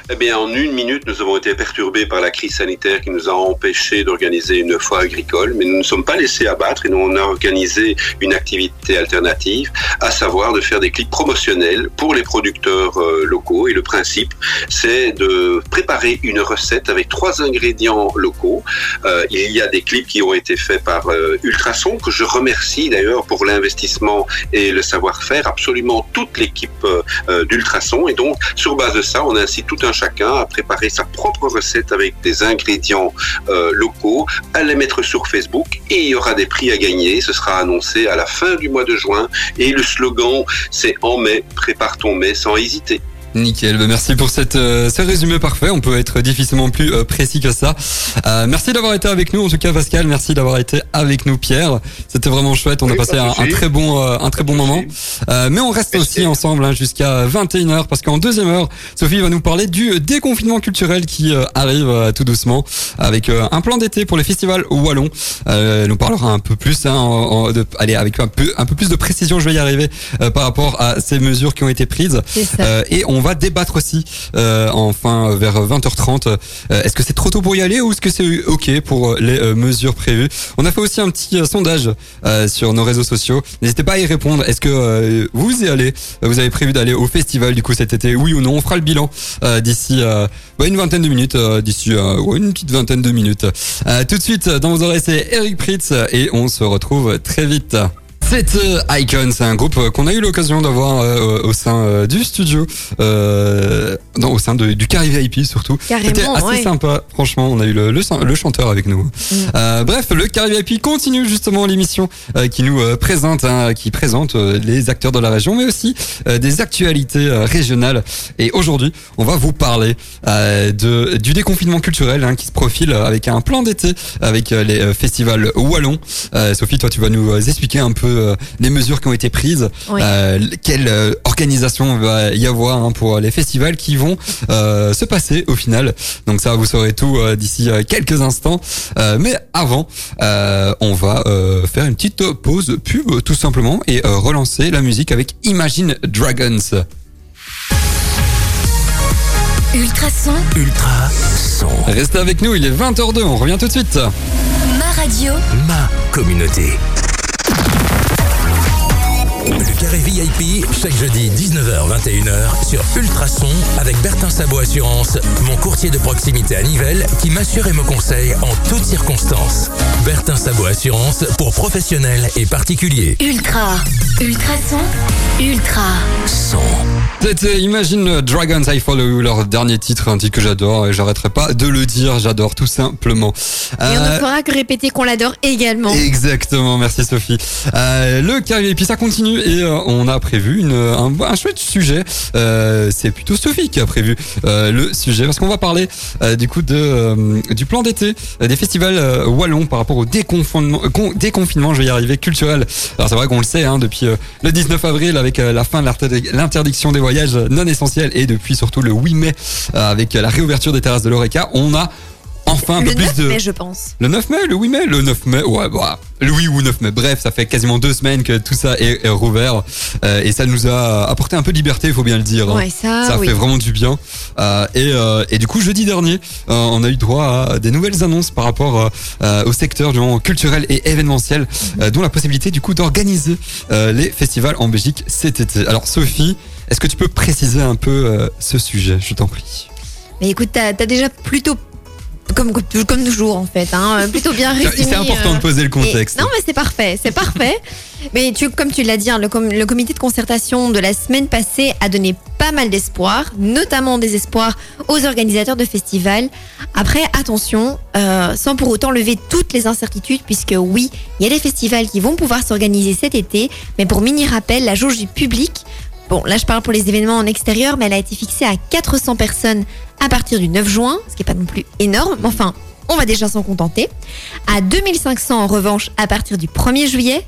Eh bien, en une minute, nous avons été perturbés par la crise sanitaire qui nous a empêchés d'organiser une foire agricole, mais nous ne sommes pas laissés abattre et nous on a organisé une activité alternative, à savoir de faire des clips promotionnels pour les producteurs euh, locaux. Et le principe, c'est de préparer une recette avec trois ingrédients locaux. Euh, il y a des clips qui ont été faits par euh, Ultrason, que je remercie d'ailleurs pour l'investissement et le savoir-faire, absolument toute l'équipe d'Ultrason. Et donc, sur base de ça, on a ainsi tout un chacun à préparer sa propre recette avec des ingrédients euh, locaux, à les mettre sur Facebook et il y aura des prix à gagner. Ce sera annoncé à la fin du mois de juin et le slogan c'est en mai, prépare ton mai sans hésiter. Nickel, bah, merci pour cette, euh, ce résumé parfait. On peut être difficilement plus euh, précis que ça. Euh, merci d'avoir été avec nous, en tout cas Pascal. Merci d'avoir été avec nous, Pierre. C'était vraiment chouette. On a passé un, très bon, un très bon moment. mais on reste aussi ensemble hein, jusqu'à 21h parce qu'en deuxième heure, Sophie va nous parler du déconfinement culturel qui arrive tout doucement avec un plan d'été pour les festivals wallons. elle nous parlera un peu plus, hein, de, allez, avec un peu, un peu plus de précision. Je vais y arriver par rapport à ces mesures qui ont été prises. et on va débattre aussi euh, enfin vers 20h30. Euh, est-ce que c'est trop tôt pour y aller ou est-ce que c'est ok pour les euh, mesures prévues? On a fait aussi un petit sondage sur nos réseaux sociaux. N'hésitez pas à y répondre. Est-ce que vous y allez? Vous avez prévu d'aller au festival du coup cet été Oui ou non? On fera le bilan d'ici bah, une vingtaine de minutes. d'ici une petite vingtaine de minutes. tout de suite dans vos oreilles c'est Eric Pritz et on se retrouve très vite. C'est euh, Icon, c'est un groupe euh, qu'on a eu l'occasion d'avoir euh, au sein du studio, non, au sein du Carré VIP surtout. C'était assez sympa, franchement. On a eu le, le, chanteur avec nous. Mm. bref, le Carré VIP continue justement l'émission qui nous présente, hein, qui présente les acteurs de la région, mais aussi des actualités régionales. Et aujourd'hui, on va vous parler de du déconfinement culturel hein, qui se profile avec un plan d'été avec les festivals wallons. Sophie, toi, tu vas nous expliquer un peu euh, les mesures qui ont été prises, euh, quelle euh, organisation va y avoir hein, pour les festivals qui vont se passer au final. Donc ça, vous saurez tout d'ici quelques instants. mais avant, on va faire une petite pause pub tout simplement et relancer la musique avec Imagine Dragons. Ultrason. Ultra son. Restez avec nous, il est 20h02, on revient tout de suite. Ma radio. Ma communauté. Carré VIP, chaque jeudi 19h-21h sur Ultrason avec Bertin Sabot Assurance, mon courtier de proximité à Nivelles qui m'assure et me conseille en toutes circonstances. Bertin Sabot Assurance pour professionnels et particuliers. Ultra, Ultrason, Ultra son. C'était Imagine Dragons I Follow You, leur dernier titre, un titre que j'adore et j'arrêterai pas de le dire, j'adore tout simplement. Et on ne euh, fera que répéter qu'on l'adore également. Exactement, merci Sophie. Euh, le carré VIP, ça continue et euh, on a prévu un, chouette sujet. Euh, c'est plutôt Sophie qui a prévu euh, le sujet parce qu'on va parler du coup du plan d'été des festivals wallons par rapport au déconfinement, déconfinement, je vais y arriver, culturel. Alors c'est vrai qu'on le sait hein, depuis le 19 avril avec la fin de l'interdiction des voyages non essentiels et depuis surtout le 8 mai avec la réouverture des terrasses de l'Oreca, on a enfin un le peu plus 9 de. Mai, je pense. Le 9 mai, le 8 mai, le 9 mai, ouais, bah, le 8 ou 9 mai. Bref, ça fait quasiment deux semaines que tout ça est, rouvert euh, et ça nous a apporté un peu de liberté, il faut bien le dire. Hein. Ouais, ça, ça fait vraiment du bien. Euh, et, euh, et, du coup, jeudi dernier, euh, on a eu droit à des nouvelles annonces par rapport euh, au secteur du culturel et événementiel, dont la possibilité du coup d'organiser les festivals en Belgique cet été. Alors, Sophie, est-ce que tu peux préciser un peu ce sujet? Je t'en prie. Mais écoute, t'as as déjà plutôt comme, comme toujours en fait, hein, plutôt bien résumé. C'est important de euh, poser le contexte. non mais c'est parfait, c'est parfait. mais tu, comme tu l'as dit, hein, le, le, comité de concertation de la semaine passée a donné pas mal d'espoir, notamment des espoirs aux organisateurs de festivals. Après, attention, euh, sans pour autant lever toutes les incertitudes, puisque oui, il y a des festivals qui vont pouvoir s'organiser cet été, mais pour mini rappel, la jauge du public Bon, là je parle pour les événements en extérieur, mais elle a été fixée à 400 personnes à partir du 9 juin, ce qui n'est pas non plus énorme, mais enfin, on va déjà s'en contenter. À 2500 en revanche à partir du 1er juillet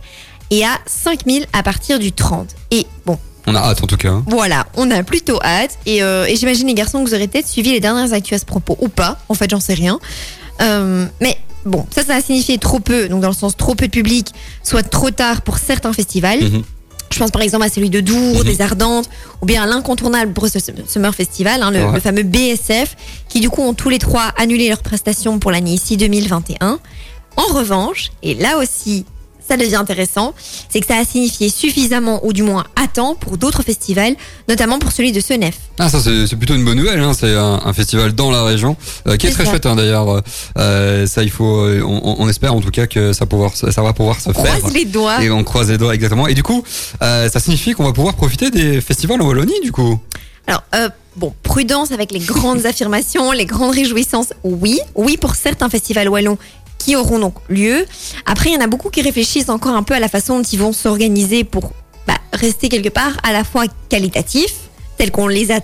et à 5000 à partir du 30. Et bon. On a hâte en tout cas. Hein. Voilà, on a plutôt hâte. Et, euh, et j'imagine les garçons que vous aurez peut-être suivi les dernières actus à ce propos ou pas. En fait, j'en sais rien. Euh, mais bon, ça, ça a signifié trop peu, donc dans le sens trop peu de public, soit trop tard pour certains festivals. Mhm. Je pense par exemple à celui de Dour, mhm. des Ardentes, ou bien à l'incontournable Brussels Summer Festival, hein, le, le, fameux BSF, qui du coup ont tous les trois annulé leurs prestations pour l'année ici 2021. En revanche, et là aussi ça devient intéressant, c'est que ça a signifié suffisamment, ou du moins à temps, pour d'autres festivals, notamment pour celui de Senef. Ah, ça c'est plutôt une bonne nouvelle, hein. c'est un, festival dans la région, euh, qui est, très chouette hein, d'ailleurs. Euh, ça, il faut, euh, on, espère en tout cas que ça, pouvoir, ça va pouvoir se on faire. Croise les doigts. Et on croise les doigts, exactement. Et du coup, ça signifie qu'on va pouvoir profiter des festivals en Wallonie, du coup Alors, bon, prudence avec les grandes affirmations, les grandes réjouissances, oui, oui pour certains festivals wallons qui auront donc lieu. Après, il y en a beaucoup qui réfléchissent encore un peu à la façon dont ils vont s'organiser pour bah, rester quelque part à la fois qualitatif, tel qu'on les a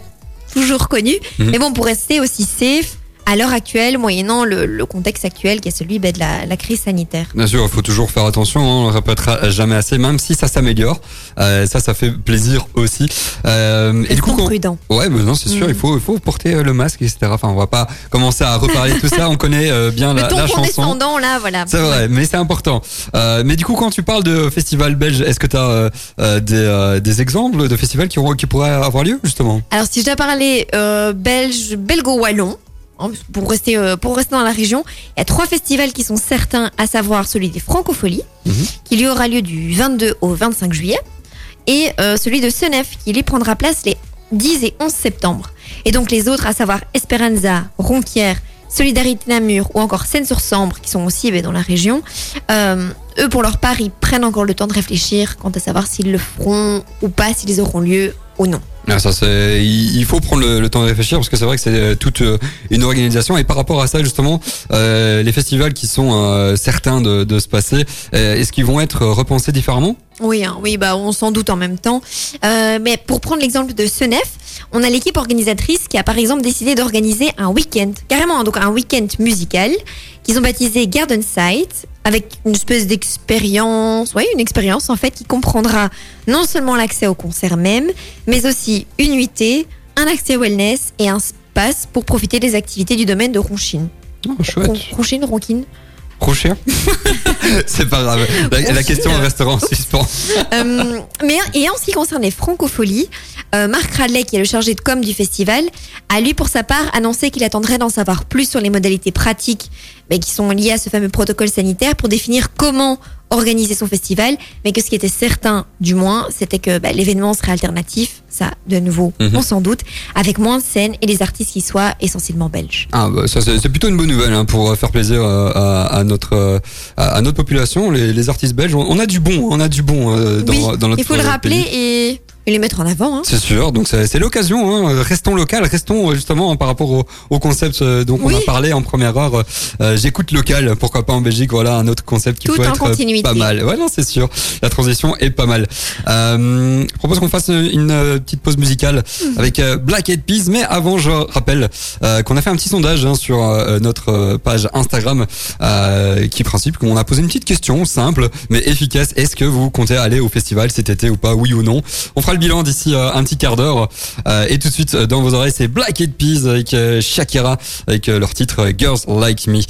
toujours connus, mhm. mais bon, pour rester aussi safe à l'heure actuelle, moyennant le, contexte actuel qui est celui bah, de la, crise sanitaire. Bien sûr, il faut toujours faire attention, hein, on ne répétera jamais assez, même si ça s'améliore. Euh, ça, ça fait plaisir aussi. Euh, et du coup, prudent. Ouais, mais non, c'est sûr, il, mm. faut, il faut porter euh, le masque, etc. Enfin, on va pas commencer à reparler de tout ça, on connaît euh, bien la, la chanson. là, voilà. C'est vrai, mais c'est important. mais du coup, quand tu parles de festival belge, est-ce que tu as des, des, exemples de festivals qui, qui pourraient avoir lieu, justement? Alors, si je dois parler belge, belgo-wallon, pour rester, euh, pour rester dans la région, il y a trois festivals qui sont certains, à savoir celui des Francopholies, mhm. qui lui aura lieu du 22 au 25 juillet, et euh, celui de Senef, qui lui prendra place les 10 et 11 septembre. Et donc les autres, à savoir Esperanza, Ronquière, Solidarité Namur ou encore Seine-sur-Sambre, qui sont aussi eh dans la région, euh, eux, pour leur part, ils prennent encore le temps de réfléchir quant à savoir s'ils le feront ou pas, s'ils auront lieu ou non. Ah, ça, il faut prendre le, temps de réfléchir parce que c'est vrai que c'est euh, toute euh, une organisation et par rapport à ça justement, euh, les festivals qui sont certains de, de, se passer, est-ce qu'ils vont être repensés différemment? Oui, hein, oui, bah on s'en doute en même temps. mais pour prendre l'exemple de Senef, on a l'équipe organisatrice qui a par exemple décidé d'organiser un week-end, carrément donc un week-end musical qu'ils ont baptisé Garden Sight avec une espèce d'expérience, oui, une expérience en fait qui comprendra non seulement l'accès au concert même, mais aussi une nuitée, un accès wellness et un space pour profiter des activités du domaine de Ronchine. Oh, chouette. Ronchine, Ronquine. Ronchine C'est pas grave. La, question restera en suspens. Euh, mais et en ce qui concerne les francopholies, euh, Marc Radley, qui est le chargé de com du festival, a lui pour sa part annoncé qu'il attendrait d'en savoir plus sur les modalités pratiques mais qui sont liées à ce fameux protocole sanitaire pour définir comment organiser son festival, mais que ce qui était certain, du moins, c'était que bah, l'événement serait alternatif, ça, de nouveau, mhm. on s'en doute, avec moins de scènes et des artistes qui soient essentiellement belges. Ah, bah, ça c'est plutôt une bonne nouvelle hein, pour faire plaisir euh, à, notre euh, à, notre population, les, artistes belges. On, a du bon, on a du bon euh, dans, dans, notre Il faut le rappeler et et les mettre en avant. Hein. C'est sûr, donc c'est l'occasion. Hein. Restons local, restons euh, justement par rapport au, au concept euh, dont on a parlé en première heure. Euh, j'écoute local, pourquoi pas en Belgique. Voilà un autre concept qui peut être pas mal. Ouais, non, c'est sûr. La transition est pas mal. Euh, propose qu'on fasse une petite pause musicale avec Black Eyed Peas, mais avant, je rappelle qu'on a fait un petit sondage hein, sur notre page Instagram, qui principe qu'on a posé une petite question simple mais efficace. Est-ce que vous comptez aller au festival cet été ou pas, oui ou non? On le bilan d'ici euh, un petit quart d'heure. Euh, et tout de suite, euh, dans vos oreilles, c'est Black Eyed Peas avec Shakira, avec leur titre Girls Like Me.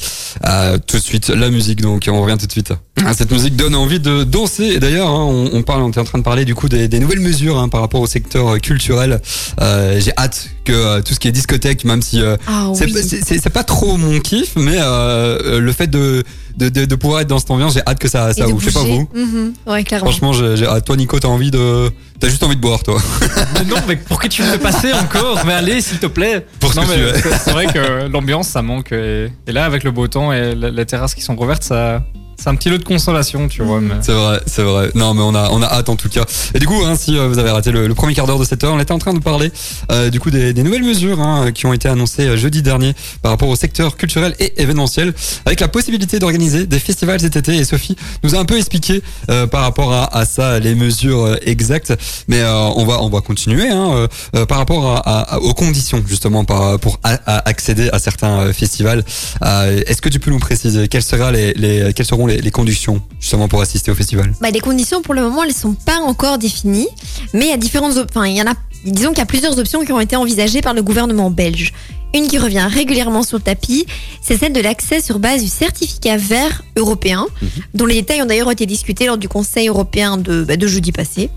tout de suite, la musique, donc on revient tout de suite. Ah, cette musique donne envie de danser. Et d'ailleurs, hein, on, parle, on est en train de parler du coup des, nouvelles mesures hein, par rapport au secteur culturel. J'ai hâte que tout ce qui est discothèque, même si ah c'est pas trop mon kiff, mais le fait de de, de, pouvoir être dans cette ambiance. J'ai hâte que ça, ça ouvre. Je sais pas vous. Mhm. Ouais, clairement. Franchement, j'ai, toi, Nico, t'as envie de. T'as juste envie de boire, toi. Mais non, mais pour que tu veux passer encore Mais allez, s'il te plaît. Pour non, mais c'est, vrai que l'ambiance, ça manque. Et, là, avec le beau temps et les terrasses qui sont rouvertes, ça, c'est un petit lot de consolation, tu vois. C'est vrai, c'est vrai. Non, mais on a, on a hâte en tout cas. Et du coup, hein, si euh, vous avez raté le, premier quart d'heure de cette heure, on était en train de parler euh, du coup des, nouvelles mesures hein, qui ont été annoncées euh, jeudi dernier par rapport au secteur culturel et événementiel, avec la possibilité d'organiser des festivals cet été. Et Sophie nous a un peu expliqué par rapport à, ça les mesures exactes, mais on va, on va continuer hein, par rapport aux conditions justement pour accéder à certains festivals. Est-ce que tu peux nous préciser quelles seront les, les seront les les, conditions justement pour assister au festival? Bah, Les conditions pour le moment elles ne sont pas encore définies, mais il y a différentes, enfin il y en a, disons qu'il y a plusieurs options qui ont été envisagées par le gouvernement belge. Une qui revient régulièrement sur le tapis, c'est celle de l'accès sur base du certificat vert européen, mhm. dont les détails ont d'ailleurs été discutés lors du Conseil européen de, bah, de jeudi passé.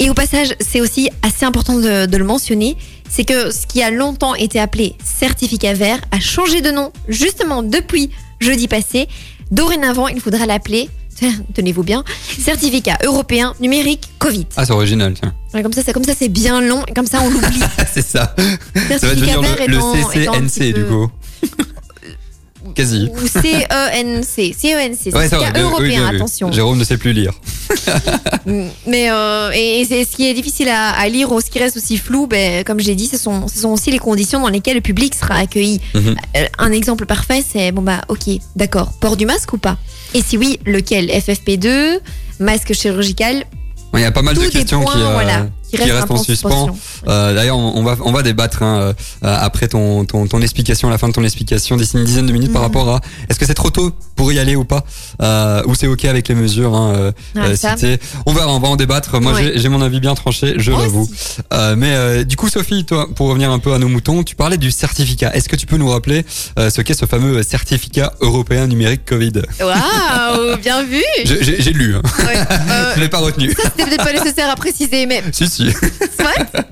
Et au passage, c'est aussi assez important de, de le mentionner, c'est que ce qui a longtemps été appelé certificat vert a changé de nom justement depuis jeudi passé Dorénavant, il faudra l'appeler, tenez-vous bien, certificat européen numérique Covid. Ah, c'est original, tiens. comme ça, c'est comme ça, c'est bien long, et comme ça, on l'oublie. c'est ça. ça va devenir le, CCNC, du coup. quasi. Ou C-E-N-C. C-E-N-C. Ouais, c'est ça un va, européen, oui, oui, oui. attention. Jérôme ne sait plus lire. Mais euh, et, et c'est ce qui est difficile à, à lire ou ce qui reste aussi flou, ben, comme j'ai dit, ce sont, ce sont aussi les conditions dans lesquelles le public sera accueilli. Mhm. Euh, Un exemple parfait, c'est bon bah ok, d'accord, port du masque ou pas? Et si oui, lequel? FFP2, masque chirurgical? Il y a pas mal de des questions points, qui, euh, voilà, qui un en suspens. Euh, D'ailleurs, on on va, on va débattre hein, euh, après ton, ton, ton explication, à la fin de ton explication, d'ici une dizaine de minutes par Mhm. rapport à est-ce que c'est trop tôt pour y aller ou pas, euh, ou c'est ok avec les mesures hein, citées? On va, on va en débattre. Moi, Ouais. j'ai- mon avis bien tranché, je l'avoue. mais du coup, Sophie, toi, pour revenir un peu à nos moutons, tu parlais du certificat. Est-ce que tu peux nous rappeler ce qu'est ce fameux certificat européen numérique Covid? Waouh, bien vu J'ai lu, hein. Ouais, je l'ai pas retenu. Ça, c'était peut-être pas nécessaire à préciser, mais si, si. Soit.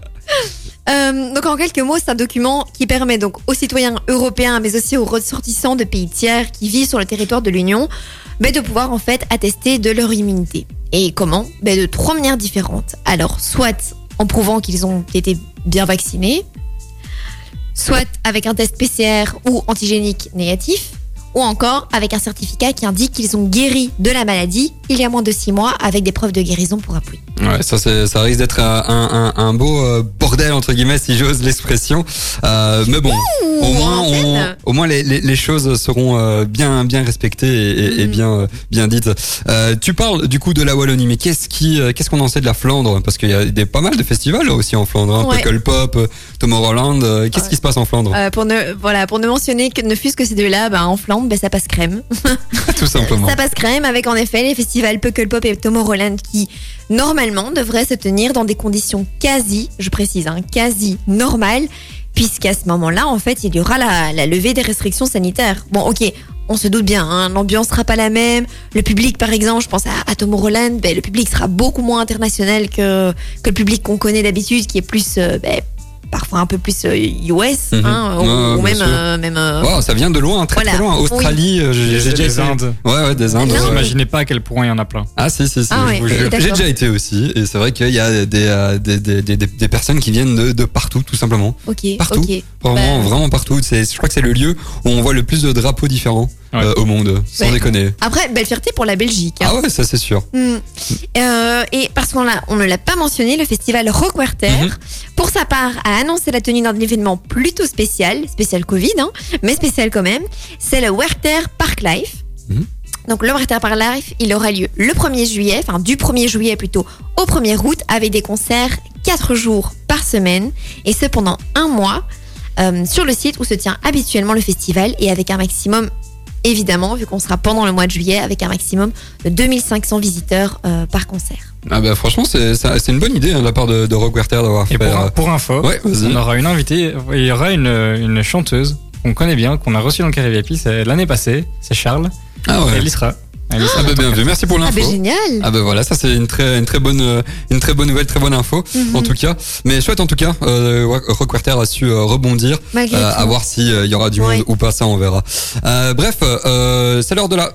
Euh, donc en quelques mots, c'est un document qui permet donc aux citoyens européens, mais aussi aux ressortissants de pays tiers qui vivent sur le territoire de l'Union, ben, de pouvoir en fait attester de leur immunité. Et comment? Ben, De trois manières différentes. Alors, soit en prouvant qu'ils ont été bien vaccinés, soit avec un test PCR ou antigénique négatif, ou encore avec un certificat qui indique qu'ils ont guéri de la maladie il y a moins de six mois avec des preuves de guérison pour appui. Ouais, ça, ça risque d'être un, un, un beau euh, bordel entre guillemets si j'ose l'expression. Euh, mais bon, au moins, on, au moins les, les, les choses seront euh, bien bien respectées et, et- et Mhm. bien euh, bien dites. Euh, tu parles du coup de la Wallonie, mais qu'est-ce qui euh, qu'est-ce qu'on en sait de la Flandre? Parce qu'il y a des pas mal de festivals aussi en Flandre, hein, Ouais. Puckle Pop, euh, Tomorrowland. euh, Qu'est-ce Ouais. qui se passe en Flandre? Euh, pour ne voilà pour ne mentionner que ne fût-ce que ces deux-là, ben, en Flandre, ben, ça passe crème. Tout simplement. Ça passe crème avec en effet les festivals Puckle Pop et Tomorrowland qui normalement devraient se tenir dans des conditions quasi, je précise, hein, quasi normales, puisqu'à ce moment-là, en fait, il y aura la, levée des restrictions sanitaires. Bon, ok. On se doute bien, hein, l'ambiance sera pas la même. Le public, par exemple, je pense à, Tomorrowland, ben, le public sera beaucoup moins international que, que le public qu'on connaît d'habitude, qui est plus, euh, ben, parfois un peu plus euh, US, Mhm. hein, ou, Ouais, ou bien même, euh, même euh, Wow, ça vient de loin, très Voilà. très loin. Australie, euh, j'ai déjà Des été. Indes. Ouais, ouais, des Indes. Vous imaginez pas à quel point il y en a plein. Ah si si si. Ah ouais. J'ai déjà été aussi et c'est vrai qu'il y a des, euh, des, des, des, des- des personnes qui viennent de, de partout tout simplement. ok, Partout. Vraiment Bah, vraiment partout. C'est je crois que c'est le lieu où on voit le plus de drapeaux différents Ouais. euh, au monde. Sans Ouais. déconner. Après, belle fierté pour la Belgique. hein. Ah ouais ça c'est sûr. Hmm. Euh, et parce qu'on on ne l'a pas mentionné, le festival Rockwerter, Mhm. pour sa part, a annoncé la tenue d'un événement plutôt spécial, spécial Covid, hein, mais spécial quand même. C'est le Werther Park Life. Mhm. Donc le Werther Park Life, il aura lieu le 1er juillet, enfin du 1er juillet plutôt au 1er août, avec des concerts 4 jours par semaine, et ce pendant un mois, euh, sur le site où se tient habituellement le festival, et avec un maximum, évidemment, vu qu'on sera pendant le mois de juillet, avec un maximum de 2500 visiteurs euh, par concert. Ah bah franchement c'est une bonne idée hein, de la part de, de Rock Werther d'avoir Et fait. pour, euh, pour info, Ouais on aura une invitée, il y aura une, une chanteuse qu'on connaît bien, qu'on a reçue dans le Carré VIP, c'est l'année passée, c'est Charles. Ah ouais. Elle y sera. Ah bah bien vu. Merci pour Ah l'info. ben génial Ah bah voilà, ça c'est une très une très bonne euh, une très bonne nouvelle, très bonne info Mhm. en tout cas. Mais chouette en tout cas, euh, Rock a su euh, rebondir, euh, à voir si euh, il y aura du Ouais. monde ou pas, ça on verra. Euh, bref, euh, c'est l'heure de la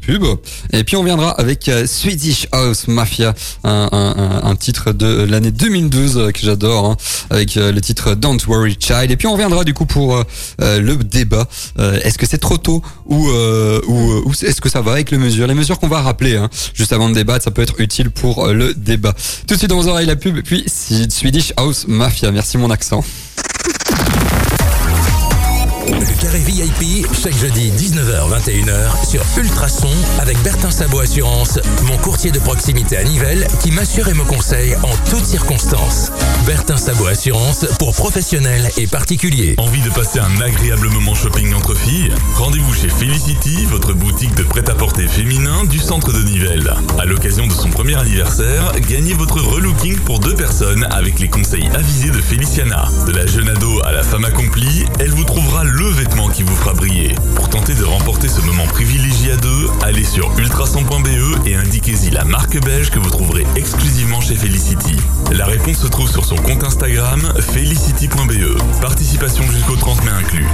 pub et puis on viendra avec euh, Swedish House Mafia, un, titre de l'année 2012 euh, que j'adore, hein, avec euh, le titre Don't Worry Child. Et puis on reviendra du coup pour le débat. Est-ce que c'est trop tôt ou est-ce que ça va avec les mesures, les mesures qu'on va rappeler hein, juste avant de débattre, ça peut être utile pour le débat. Tout de suite dans vos oreilles la pub, puis Swedish House Mafia. Merci mon accent. Le carré VIP, chaque jeudi 19h-21h sur Ultrason avec Bertin Sabot Assurance, mon courtier de proximité à Nivelles qui m'assure et me conseille en toutes circonstances. Bertin Sabot Assurance pour professionnels et particuliers. Envie de passer un agréable moment shopping entre filles? Rendez-vous chez Felicity, votre boutique de prêt-à-porter féminin du centre de Nivelles. À l'occasion de son premier anniversaire, gagnez votre relooking pour deux personnes avec les conseils avisés de Feliciana. De la jeune ado à la femme accomplie, elle vous trouvera le vêtement qui vous fera briller. Pour tenter de remporter ce moment privilégié à deux, allez sur ultrason.be et indiquez-y la marque belge que vous trouverez exclusivement chez Felicity. La réponse se trouve sur son compte Instagram felicity.be. Participation jusqu'au 30 mai inclus.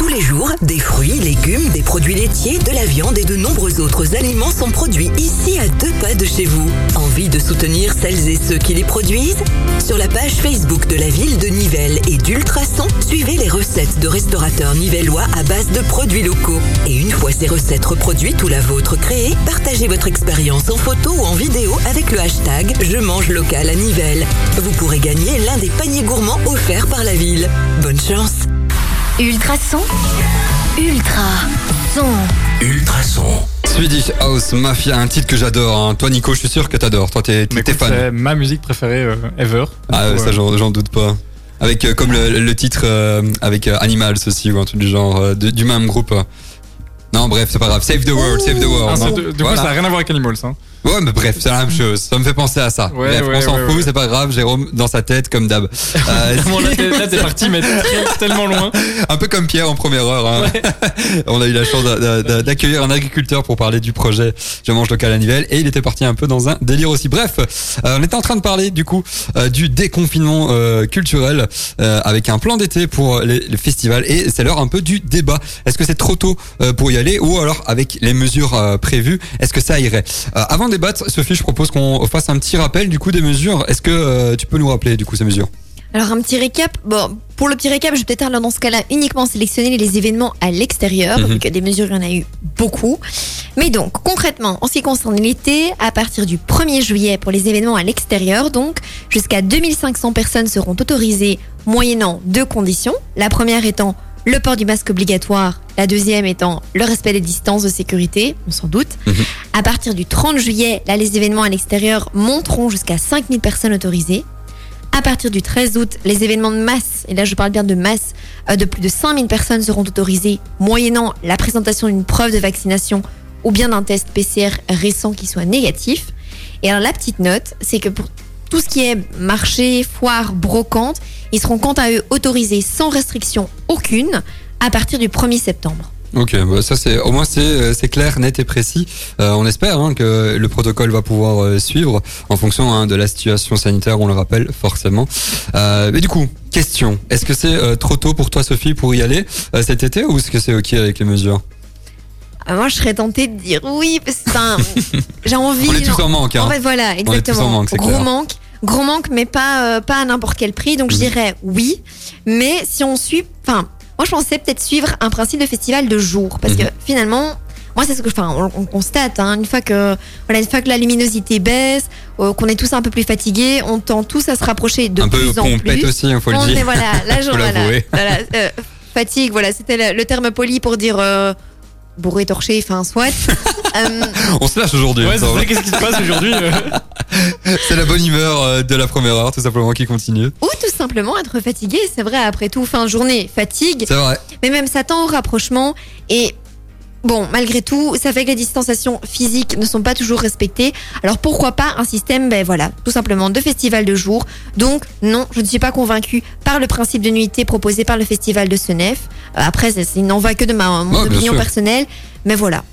Tous les jours, des fruits, légumes, des produits laitiers, de la viande et de nombreux autres aliments sont produits ici à deux pas de chez vous. Envie de soutenir celles et ceux qui les produisent? Sur la page Facebook de la ville de Nivelles et d'Ultrason, suivez les recettes de restaurateurs nivellois à base de produits locaux. Et une fois ces recettes reproduites ou la vôtre créée, partagez votre expérience en photo ou en vidéo avec le hashtag Je mange local à Nivelles. Vous pourrez gagner l'un des paniers gourmands offerts par la ville. Bonne chance Ultrason. Ultra son. Ultrason. Swedish House Mafia, un titre que j'adore. hein. Toi, Nico, je suis sûr que t'adores. Toi, t'es fan. C'est ma musique préférée euh, ever. Ah, ça, euh, j'en j'en doute pas. Avec euh, comme le, le titre euh, avec euh, Animals aussi ou un truc du genre euh, du même groupe. Non, bref, c'est pas grave. Save the world, save the ah, world. Voilà. coup, ça n'a rien à voir avec Animals. Hein. Ouais, mais bref, c'est la même chose. Ça me fait penser à ça. Ouais, bref, ouais, on s'en ouais, fout, c'est pas grave. Jérôme dans sa tête comme d'hab. Euh, là, t'es parti, mais tellement loin. un peu comme Pierre en première heure. hein. On a eu la chance d'a- d'a- d'accueillir un agriculteur pour parler du projet Je mange local à Nivelles et il était parti un peu dans un délire aussi. Bref, euh, on était en train de parler du coup euh, du déconfinement culturel avec un plan d'été pour les, les festivals et c'est l'heure un peu du débat. Est-ce que c'est trop tôt pour y aller ou alors avec les mesures euh, prévues, est-ce que ça irait? Euh, Avant de débattre, Sophie, je propose qu'on fasse un petit rappel du coup des mesures. Est-ce que euh, tu peux nous rappeler du coup ces mesures? Alors un petit récap. Bon, pour le petit récap, je vais peut-être alors dans ce cas-là uniquement sélectionner les événements à l'extérieur, vu que des mesures, il y en a eu beaucoup. Mais donc, concrètement, en ce qui concerne l'été, à partir du 1er juillet pour les événements à l'extérieur, donc jusqu'à 2500 personnes seront autorisées moyennant deux conditions. La première étant le port du masque obligatoire, la deuxième étant le respect des distances de sécurité, on s'en doute. Mhm. À partir du 30 juillet, là, les événements à l'extérieur monteront jusqu'à 5000 personnes autorisées. À partir du 13 août, les événements de masse, et là je parle bien de masse, euh, de plus de 5000 personnes seront autorisées, moyennant la présentation d'une preuve de vaccination ou bien d'un test PCR récent qui soit négatif. Et alors la petite note, c'est que pour tout ce qui est marché, foire, brocante, ils seront quant à eux autorisés sans restriction aucune à partir du 1er septembre. Ok, bah ça c'est au moins c'est euh, clair, net et précis. Euh, on espère hein, que le protocole va pouvoir euh, suivre en fonction hein, de la situation sanitaire, on le rappelle forcément. Euh, mais du coup, question est-ce que c'est trop tôt pour toi, Sophie, pour y aller cet été, ou est-ce que c'est ok avec les mesures? Ah, moi je serais tentée de dire oui, parce que j'ai envie. On est tous en manque. Hein. En fait, voilà, tous en exactement. manque, c'est gros clair. manque, gros manque, mais pas pas à n'importe quel prix. Donc je dirais oui, mais si on suit, enfin, moi je pensais peut-être suivre un principe de festival de jour, parce que Mhm. finalement. Moi, c'est ce que, enfin, on, on constate. Hein, une fois que, voilà, une fois que la luminosité baisse, euh, qu'on est tous un peu plus fatigués, on tend tous à se rapprocher de Un peu plus en plus. aussi, il faut le dire. est, voilà, là, je, Faut voilà, voilà, euh, fatigue, voilà, c'était le, le terme poli pour dire euh, bourré, torché, enfin, soit. Euh, On se lâche aujourd'hui. Ouais, c'est qu'est-ce qui se passe aujourd'hui euh c'est la bonne humeur euh, de la première heure, tout simplement, qui continue. ou tout simplement être fatigué, c'est vrai, après tout, fin de journée, fatigue, C'est vrai. mais même ça tend au rapprochement et. Bon, malgré tout, ça fait que les distanciations physiques ne sont pas toujours respectées. Alors pourquoi pas un système, ben voilà, tout simplement de festival de jour. Donc non, je ne suis pas convaincue par le principe de nuitée proposé par le festival de Senef. Euh, après, il n'en va que de ma mon Ouais, opinion personnelle, mais voilà,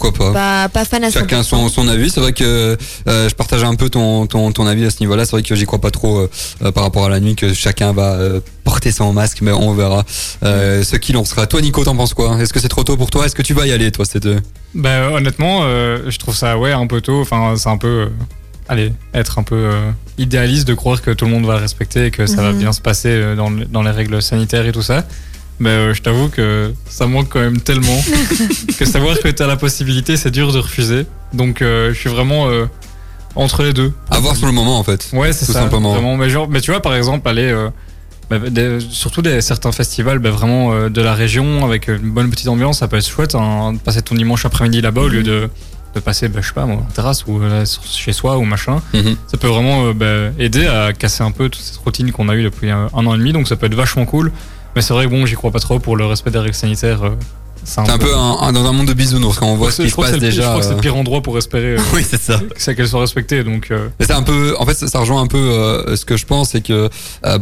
Pourquoi pas pas, pas fan à 100%. Chacun son, son avis. C'est vrai que euh, je partage un peu ton, ton, ton avis à ce niveau-là. C'est vrai que j'y crois pas trop euh, euh, par rapport à la nuit que chacun va euh, porter son masque, mais on verra euh, ce qu'il en sera. Toi, Nico, t'en penses quoi? Est-ce que c'est trop tôt pour toi? Est-ce que tu vas y aller, toi C'est deux. Bah honnêtement, euh, je trouve ça ouais un peu tôt. Enfin, c'est un peu, allez, être un peu euh, idéaliste de croire que tout le monde va respecter et que ça va Mhm. bien se passer euh, dans, dans les règles sanitaires et tout ça. Mais euh, je t'avoue que ça manque quand même tellement que savoir que t'as la possibilité, c'est dur de refuser. Donc euh, je suis vraiment euh, entre les deux. À voir sur le moment, en fait. Ouais, c'est Tout ça. simplement. Vraiment. Mais, genre, mais tu vois, par exemple, aller. euh, bah, des- surtout des, certains festivals bah, vraiment euh, de la région avec une bonne petite ambiance, ça peut être chouette hein, de passer ton dimanche après-midi là-bas au lieu de, de passer, bah, je sais pas, moi, en terrasse ou euh, chez soi ou machin. Mhm. Ça peut vraiment euh, bah, aider à casser un peu toute cette routine qu'on a eue depuis un, un an et demi, donc ça peut être vachement cool. Mais c'est vrai que bon, j'y crois pas trop pour le respect des règles sanitaires. Euh, c'est un, peu un, dans un monde de bisounours quand on voit ce qui se passe déjà. je crois que c'est le pire endroit pour espérer. oui, c'est ça. C'est qu'elle soit respectée, donc. c'est un peu, en fait, ça, rejoint un peu ce que je pense, c'est que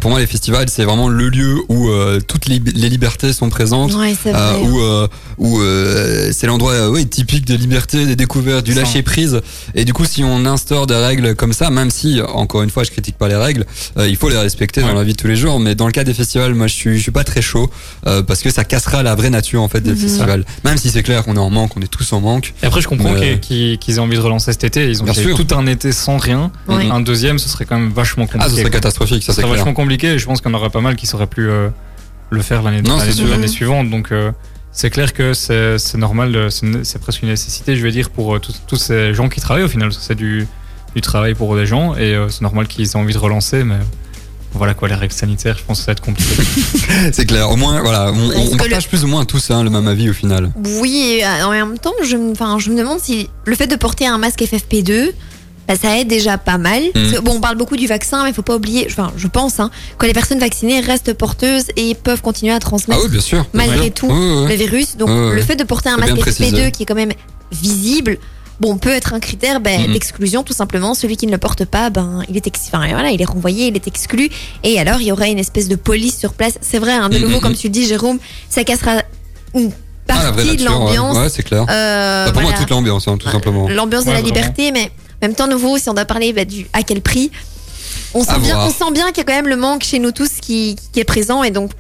pour moi les festivals, c'est vraiment le lieu où toutes les, libertés sont présentes, ouais, où où c'est l'endroit oui typique de liberté, des découvertes, du lâcher prise. Et du coup, si on instaure des règles comme ça, même si encore une fois, je critique pas les règles, il faut les respecter dans la vie de tous les jours. Mais dans le cas des festivals, moi, je suis je suis pas très chaud parce que ça cassera la vraie nature en fait des mhm. Même si c'est clair qu'on est en manque, on est tous en manque. Et après, je comprends qu'ils aient envie de relancer cet été. Ils ont fait tout un été sans rien. Un deuxième, ce serait quand même vachement compliqué. Ah, ce serait catastrophique, ça c'est clair. vachement compliqué. Et je pense qu'il y en aurait pas mal qui sauraient plus euh, le faire l'année suivante. Donc euh, c'est clair que c'est normal, c'est presque une nécessité, je vais dire, pour euh, tous ces gens qui travaillent au final. C'est du, du travail pour des gens et c'est normal qu'ils aient envie de relancer, mais voilà quoi, les règles sanitaires, je pense que ça va être compliqué. c'est clair, au moins, voilà, on, partage plus ou moins tous hein, le même avis au final. Oui, et en même temps, je, je me demande si le fait de porter un masque FFP2, bah, ça aide déjà pas mal. Mm. Bon, on parle beaucoup du vaccin, mais il faut pas oublier, enfin, je pense, hein, que les personnes vaccinées restent porteuses et peuvent continuer à transmettre ah bien sûr, malgré tout le virus. Donc, le fait de porter un masque FFP2 qui est quand même visible, bon, peut être un critère ben, mhm. d'exclusion tout simplement. Celui qui ne le porte pas, ben, il est enfin, voilà, il est renvoyé, il est exclu. Et alors, il y aurait une espèce de police sur place. C'est vrai, hein, de nouveau, comme mhm. tu le dis, Jérôme, ça cassera une ah, partie de l'ambiance. Ouais, c'est clair. Euh, bah, pour moi, toute l'ambiance, hein, tout simplement. L'ambiance de la liberté, mais en même temps, nouveau, si on doit parler bah, du à quel prix, on sent, bien, on sent bien qu'il y a quand même le manque chez nous tous qui, qui est présent. Et donc,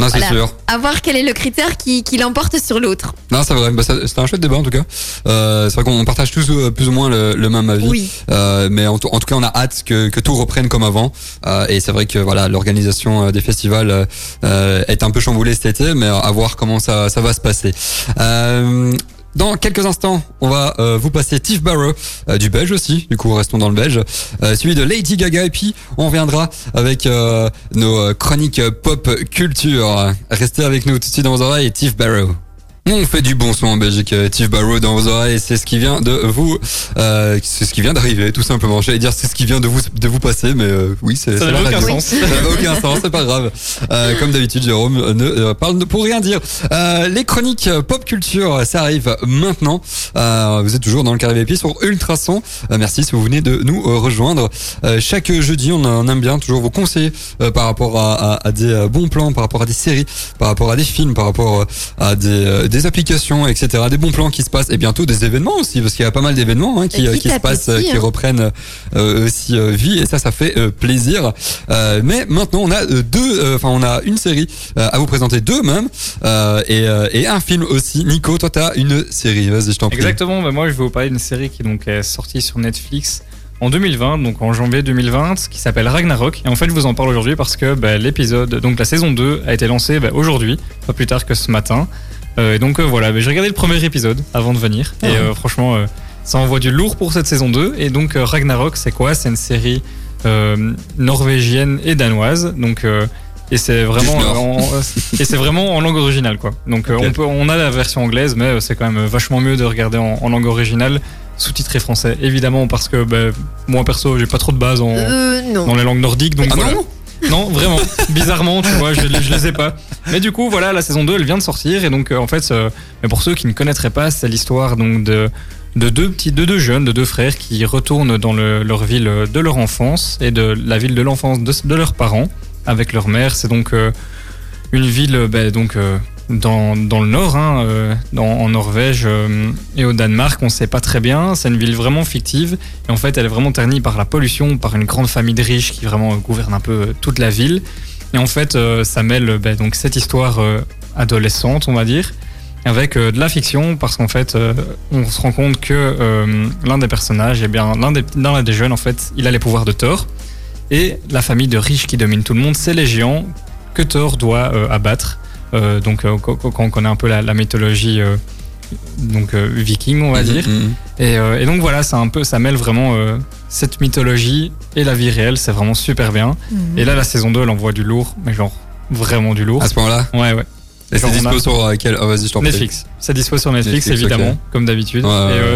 non, c'est sûr. À voir quel est le critère qui, qui l'emporte sur l'autre. Non, c'est vrai. Bah, c'est un chouette débat en tout cas. Euh, c'est vrai qu'on partage tous euh, plus ou moins le, le même avis. Oui. Euh, mais en, en, tout cas, on a hâte que, que tout reprenne comme avant. Euh, et c'est vrai que voilà, l'organisation des festivals est un peu chamboulée cet été, mais à voir comment ça, ça va se passer. Euh, dans quelques instants, on va euh, vous passer Tiff Barrow, euh, du belge aussi, du coup restons dans le belge, euh, suivi de Lady Gaga et puis on reviendra avec nos chroniques pop culture. Restez avec nous tout de suite dans vos oreilles, Tiff Barrow. On fait du bon son en Belgique. Euh, Tiff Barrow dans vos oreilles, c'est ce qui vient de vous, euh, c'est ce qui vient d'arriver, tout simplement. J'allais dire c'est ce qui vient de vous de vous passer, mais euh, oui, c'est ça n'a aucun sens. Ça n'a aucun sens, c'est pas grave. Euh, comme d'habitude, Jérôme ne euh, parle pour rien dire. les chroniques pop culture, ça arrive maintenant. vous êtes toujours dans le carré VIP sur Ultrason. merci si vous venez de nous rejoindre. chaque jeudi, on, aime bien toujours vous conseiller par rapport à, à, à, des bons plans, par rapport à des séries, par rapport à des films, par rapport à des des applications, etc., des bons plans qui se passent et bientôt des événements aussi parce qu'il y a pas mal d'événements hein, qui, qui se passent, qui hein. reprennent euh, aussi euh, vie et ça, ça fait euh, plaisir. mais maintenant, on a deux, enfin, on a une série à vous présenter deux même et, et un film aussi. Nico, toi, t'as une série. Vas-y, je t'en prie. Exactement. Bah, moi, je vais vous parler d'une série qui donc est sortie sur Netflix en 2020, donc en janvier 2020, qui s'appelle Ragnarok. Et en fait, je vous en parle aujourd'hui parce que bah, l'épisode, donc la saison 2, a été lancée bah, aujourd'hui, pas plus tard que ce matin. Euh, et donc euh, voilà, j'ai regardé le premier épisode avant de venir. Et euh, franchement, ça envoie du lourd pour cette saison 2. Et donc Ragnarok, c'est quoi? C'est une série norvégienne et danoise. Donc et c'est vraiment en, et c'est vraiment en langue originale quoi. Donc on peut on a la version anglaise mais c'est quand même vachement mieux de regarder en, langue originale sous-titré français évidemment parce que ben, moi perso j'ai pas trop de base en, dans les langues nordiques donc ah voilà. Non, vraiment. Bizarrement, tu vois, je, je les ai pas. Mais du coup, voilà, la saison 2, elle vient de sortir. Et donc, euh, en fait, mais pour ceux qui ne connaîtraient pas, c'est l'histoire donc de, de deux petits, de deux jeunes, de deux frères qui retournent dans leur ville de leur enfance et de la ville de l'enfance de, leurs parents avec leur mère. C'est donc euh, une ville, ben, donc euh, dans, le nord, hein, euh, en Norvège euh, et au Danemark, on ne sait pas très bien. C'est une ville vraiment fictive. Et en fait, elle est vraiment ternie par la pollution, par une grande famille de riches qui vraiment gouverne un peu toute la ville. Et en fait, euh, ça mêle ben, donc cette histoire adolescente, on va dire, avec de la fiction, parce qu'en fait, on se rend compte que l'un des personnages, eh l'un des jeunes, en fait, il a les pouvoirs de Thor. Et la famille de riches qui domine tout le monde, c'est les géants que Thor doit abattre. Euh, donc euh, quand on connaît un peu la, mythologie euh, donc viking on va mhm, dire. mhm. Et, donc voilà c'est un peu ça mêle vraiment cette mythologie et la vie réelle c'est vraiment super bien. Mhm. et là la saison 2 elle envoie du lourd mais genre vraiment du lourd. À ce point là ouais ouais et c'est dispo sur euh, quel oh, vas-y, je Netflix. C'est dispo sur Netflix, évidemment, comme d'habitude.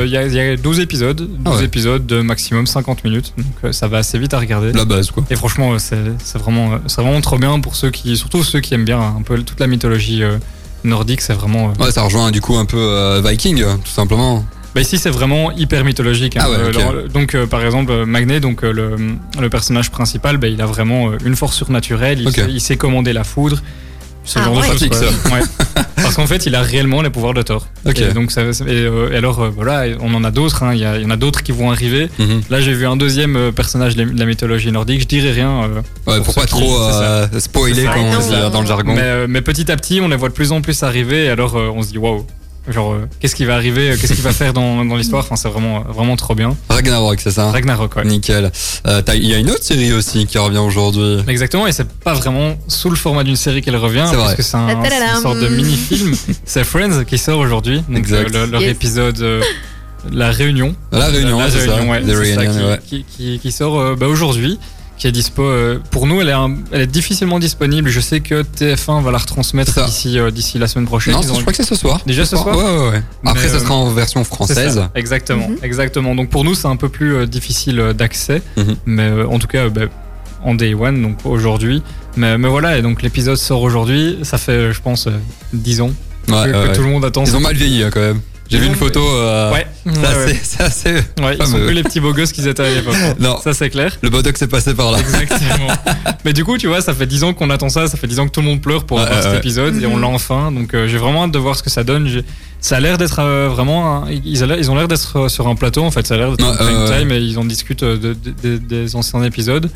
Il y, a 12 épisodes, 12 ah épisodes de maximum 50 minutes. Donc euh, ça va assez vite à regarder. La base, quoi. Et franchement, c'est vraiment, vraiment trop bien pour ceux qui, surtout ceux qui aiment bien un peu toute la mythologie nordique, c'est vraiment. Ouais, ça rejoint du coup un peu Viking, tout simplement. Bah ici c'est vraiment hyper mythologique. Hein. Ah donc par exemple Magné, donc le, le personnage principal, bah, il a vraiment une force surnaturelle. Il, sait, il sait commander la foudre. Ce ah, genre ouais. de choses. Ouais. Parce qu'en fait, il a réellement les pouvoirs de Thor. Et donc, ça, et, et alors, voilà, on en a d'autres. hein. Il y, en a d'autres qui vont arriver. Mhm. Là, j'ai vu un deuxième euh, personnage de la mythologie nordique. Je dirais rien. euh, Ouais, pour pas trop euh, spoiler quand on Ah, non. dans le jargon. Mais, euh, mais petit à petit, on les voit de plus en plus arriver. Et alors, euh, on se dit waouh. Genre, euh, qu'est-ce qui va arriver euh, Qu'est-ce qu'il va faire dans, dans l'histoire? Enfin, c'est vraiment, vraiment trop bien. Ragnarok, c'est ça? Ragnarok, ouais. Nickel. Euh, t'as- Il y a une autre série aussi qui revient aujourd'hui. Exactement, et c'est pas vraiment sous le format d'une série qu'elle revient, C'est parce vrai. que c'est un- c'est une sorte de mini-film. c'est Friends qui sort aujourd'hui, donc Exact. euh, le- leur Yes. épisode euh, La Réunion. La Réunion, La c'est ça. Réunion, ouais, The c'est ça, Reunion, qui, ouais. qui, qui- qui sort euh, bah, aujourd'hui, qui est dispo. euh, pour nous, elle est, un- elle est difficilement disponible. Je sais que TF1 va la retransmettre d'ici euh, d'ici la semaine prochaine. Non, Ils je crois que c'est ce soir. Déjà ce soir Ouais, ouais, ouais. Après, ça euh, sera en version française. ça, exactement, exactement. Donc pour nous, c'est un peu plus euh, difficile euh, d'accès, Mhm. mais euh, en tout cas, euh, bah, en day one, donc aujourd'hui. Mais, mais voilà, et donc l'épisode sort aujourd'hui. Ça fait, je pense, euh, 10 ans Ouais, que, que ouais, tout le monde attend. Ils ont mal vieilli hein, quand même. J'ai vu une photo. euh, Ouais, C'est assez- ouais. ils sont plus les petits beaux gosses qu'ils étaient à l'époque. Non, Ça, c'est clair. le Bodox est passé par là. Exactement. Mais du coup, tu vois, ça fait 10 ans qu'on attend ça, ça fait 10 ans que tout le monde pleure pour cet ouais. épisode et on l'a enfin. Donc euh, j'ai vraiment hâte de voir ce que ça donne. Ça a l'air d'être euh, vraiment. un- Ils, ont l'air- d'être euh, sur un plateau en fait. Ça a l'air d'être un prime time et ils en discutent de- de- de- des anciens épisodes.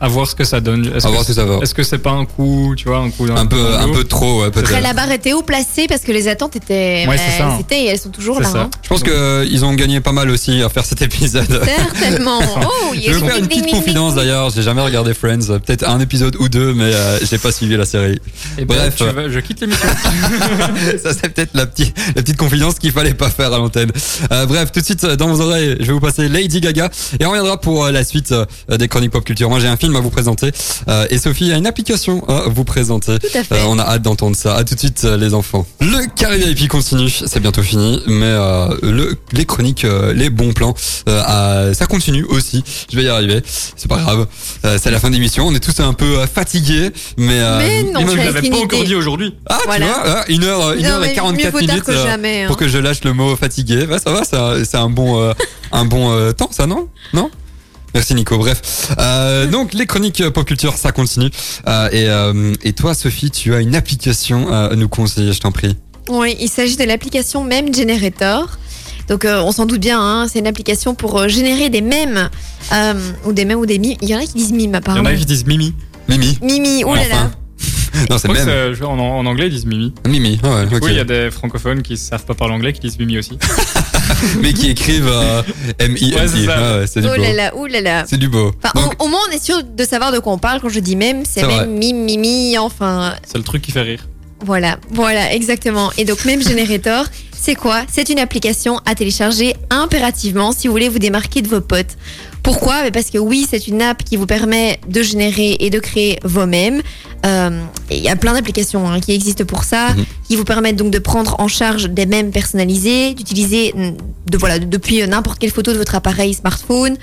À voir ce que ça donne. Est-ce À que voir ce que ça va. Est-ce que c'est pas un coup, tu vois, un coup Un peu, un peu trop, ouais, Après, peut-être. la barre était haut placée parce que les attentes étaient. Ouais, bah, c'est ça, hein. elles étaient et elles sont toujours C'est là. ça. hein. Je pense que euh, ils ont gagné pas mal aussi à faire cet épisode. Certainement. Oh, Je vais vous faire une petite confidence d'ailleurs, j'ai jamais regardé Friends, euh, peut-être un épisode ou deux, mais euh, j'ai pas suivi la série. Et ben, Bref. tu je quitte l'émission. Ça c'est peut-être la petite, la petite confidence qu'il fallait pas faire à l'antenne. Euh, bref, tout de suite euh, dans vos oreilles, je vais vous passer Lady Gaga et on reviendra pour euh, la suite euh, des chroniques pop culture. Moi j'ai un film à vous présenter euh, et Sophie a une application à vous présenter. Tout à fait. Euh, on a hâte d'entendre ça. À tout de suite euh, les enfants. Le carré VIP continue, c'est bientôt fini, mais euh, le, les chroniques, euh, les bons plans, euh, ça continue aussi. Je vais y arriver, c'est pas grave. Euh, c'est la fin d'émission, on est tous un peu euh, fatigués, mais, euh, Mais non, je l'avais pas encore dit aujourd'hui. ah, Voilà. tu vois, hein, une heure, une Non, heure et mais 44 mieux vaut tard minutes que jamais, hein. pour que je lâche le mot fatigué. Ouais, ça va, c'est un, c'est un bon, euh, un bon euh, temps, ça, non? Non? Merci Nico. Bref, euh, donc les chroniques euh, pop culture, ça continue. Euh, et, euh, et toi, Sophie, tu as une application à nous conseiller, je t'en prie. Oui, il s'agit de l'application Meme Generator. Donc, euh, on s'en doute bien, hein, c'est une application pour euh, générer des mèmes, euh, ou des mèmes ou des mimes. Il y en a qui disent mimes, Il y en apparemment. a qui disent Mimi. Mimi. Mimi, oh là là. Enfin. Non, Je c'est crois que même. c'est- en, en anglais, ils disent Mimi. Mimi. Ah ouais, ok. Oui, il y a des francophones qui savent pas parler anglais qui disent Mimi aussi. Mais qui écrivent euh, M-I-M-I. Ouais, c'est ça. Ah ouais, c'est du Oh beau. là là, oh là là. C'est du beau. Enfin, Donc, au, au moins, on est sûr de savoir de quoi on parle. Quand je dis même, c'est même mime, mimi, enfin, C'est le truc qui fait rire. Voilà, voilà, exactement. Et donc, même Generator, c'est quoi? C'est une application à télécharger impérativement si vous voulez vous démarquer de vos potes. Pourquoi? Parce que oui, c'est une app qui vous permet de générer et de créer vos mèmes. Euh, Il y a plein d'applications hein, qui existent pour ça, Mhm. qui vous permettent donc de prendre en charge des mèmes personnalisés, d'utiliser de, voilà, de- depuis euh, n'importe quelle photo de votre appareil smartphone,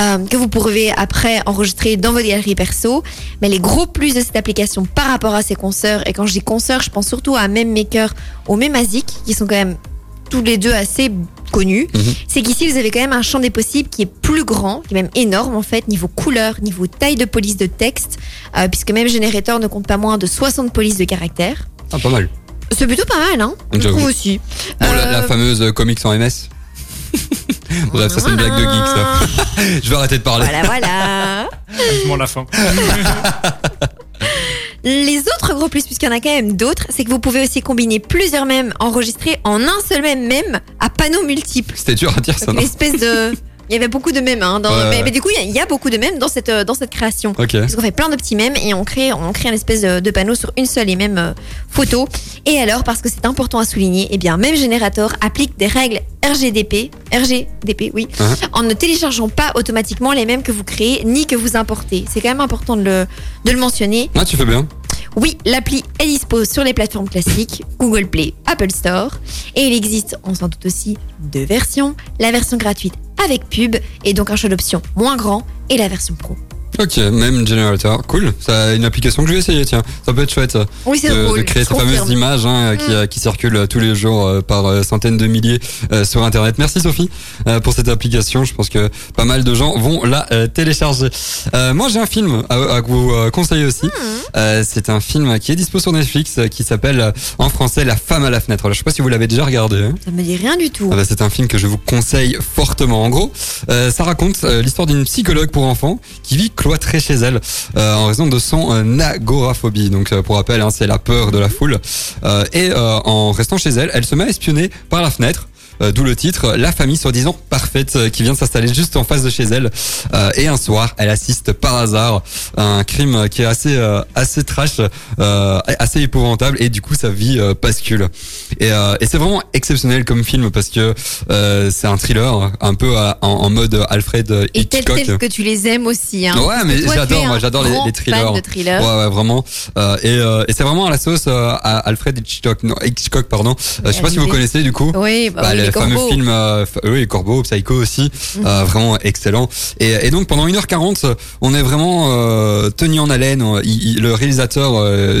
euh, que vous pourrez après enregistrer dans vos galeries perso. Mais les gros plus de cette application par rapport à ses consoeurs, et quand je dis consoeurs, je pense surtout à Meme Maker ou Memazic, qui sont quand même tous les deux assez connus, Mhm. c'est qu'ici vous avez quand même un champ des possibles qui est plus grand, qui est même énorme en fait, niveau couleur, niveau taille de police de texte, euh, puisque même Generator ne compte pas moins de 60 polices de caractères. ah, pas mal. C'est plutôt pas mal, hein Je trouve aussi. Bon, la, Euh, la fameuse euh, comics en MS. Bref, ça c'est une blague de geek ça. je vais arrêter de parler. Voilà, voilà. La fin. Les autres gros plus, puisqu'il y en a quand même d'autres, c'est que vous pouvez aussi combiner plusieurs mèmes enregistrés en un seul même mème à panneaux multiples. C'était dur à dire ça, Donc, non une espèce de. Il y avait beaucoup de mèmes, hein, dans... Ouais, mais, ouais. mais du coup, il y a- il y, a beaucoup de mèmes dans cette, euh, dans cette création. Parce qu'on fait plein de petits mèmes et on crée, on crée une espèce de, panneau sur une seule et même euh, photo. Et alors, parce que c'est important à souligner, eh bien, même Generator applique des règles RGDP, RGDP, oui, Uh-huh. en ne téléchargeant pas automatiquement les mèmes que vous créez ni que vous importez. C'est quand même important de le, de le mentionner. Ah, tu fais bien. Oui, l'appli est dispo sur les plateformes classiques, Google Play, Apple Store. Et il existe, on s'en doute aussi, deux versions. La version gratuite avec pub et donc un choix d'options moins grand et la version pro. Ok, même generator, cool. Ça une application que je vais essayer, tiens. Ça peut être chouette. Oui, c'est de, de créer ces fameuses images hein, qui, Mm. euh, qui circulent tous les jours euh, par euh, centaines de milliers euh, sur Internet. Merci Sophie euh, pour cette application. Je pense que pas mal de gens vont la euh, télécharger. Euh, moi, j'ai un film à, à vous euh, conseiller aussi. Euh, c'est un film qui est dispo sur Netflix euh, qui s'appelle euh, en français La femme à la fenêtre. Alors, je sais pas si vous l'avez déjà regardé. hein. Ça me dit rien du tout. Ah bah, c'est un film que je vous conseille fortement. En gros, euh, ça raconte euh, l'histoire d'une psychologue pour enfants qui vit cloîtrée chez elle euh, en raison de son euh, agoraphobie. Donc, euh, pour rappel, hein, c'est la peur de la foule. Euh, et en restant chez elle, elle se met à espionner par la fenêtre. Euh, D'où le titre, la famille soi-disant parfaite euh, qui vient s'installer juste en face de chez elle. Euh, et un soir, elle assiste par hasard à un crime qui est assez euh, assez trash, euh, assez épouvantable, et du coup sa vie euh, bascule. Et, euh, et c'est vraiment exceptionnel comme film parce que euh, c'est un thriller un peu à- en, en mode Alfred Et Hitchcock. tel que tu les aimes aussi. Hein. Ouais, mais j'adore, moi, j'adore les, thrillers. de. Ouais, ouais, vraiment. Euh, et euh, et c'est vraiment à la sauce à Alfred Hitchcock, non, Hitchcock, pardon. Je sais pas si vous connaissez du coup. Oui, bah, Bah, oui, les fameux corbeaux. film, euh, oui, les Corbeaux, Psycho aussi, euh, vraiment excellent. Et, et donc pendant 1h40, on est vraiment euh, tenu en haleine. Il- il- le réalisateur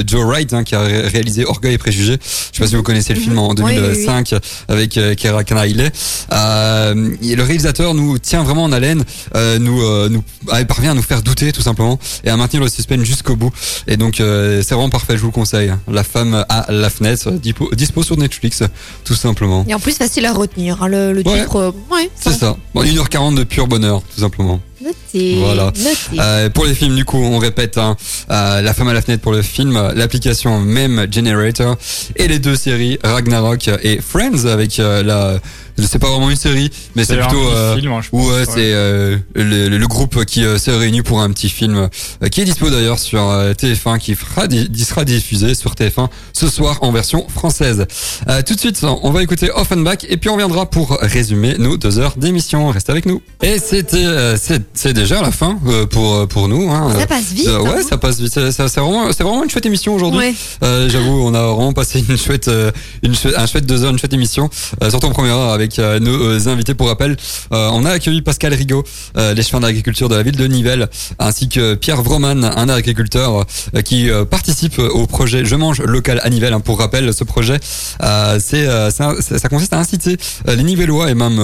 Joe Wright, hein, qui a ré- réalisé Orgueil et Préjugés, je sais pas si vous connaissez le film en Oui, oui, oui. 2005 avec Keira Knightley. Euh, le réalisateur nous tient vraiment en haleine, euh, nous, euh, nous ah, parvient à nous faire douter tout simplement et à maintenir le suspense jusqu'au bout. Et donc euh, c'est vraiment parfait, je vous le conseille. La femme à la fenêtre, dispo, dispo sur Netflix, tout simplement. Et en plus, facile à retenir. hein, le, le Ouais. titre, euh, ouais. C'est ça. Bon, 1h40 de pur bonheur, tout simplement. Noté. Voilà. Noté. Euh, pour les films, du coup, on répète hein, euh, La femme à la fenêtre pour le film, l'application Meme Generator et les deux séries Ragnarok et Friends avec la. C'est pas vraiment une série, mais c'est plutôt. euh, film, hein, pense, ouais, c'est euh, le, le- le groupe qui euh, s'est réuni pour un petit film euh, qui est dispo d'ailleurs sur euh, TF1, qui fera, di- qui sera diffusé sur TF1 ce soir en version française. Euh, tout de suite, on va écouter Offenbach et puis on viendra pour résumer nos deux heures d'émission. Restez avec nous. Et c'était, euh, c'est c'est déjà la fin euh, pour pour nous. Hein. Ça passe vite. Euh, ouais, hein. ça passe vite. C'est c'est- c'est vraiment, c'est vraiment une chouette émission aujourd'hui. Ouais. Euh, J'avoue, on a vraiment passé une chouette, euh, une chouette, un chouette deux heures, une chouette émission. Euh, surtout en première heure avec euh, nos euh, invités. Pour rappel, euh, on a accueilli Pascal Rigaud, chefs d'agriculture de la ville de Nivelles, ainsi que Pierre Vroman, un agriculteur qui participe au projet Je mange local à Nivelles. Pour rappel, ce projet, c'est, ça, ça consiste à inciter les Nivellois et même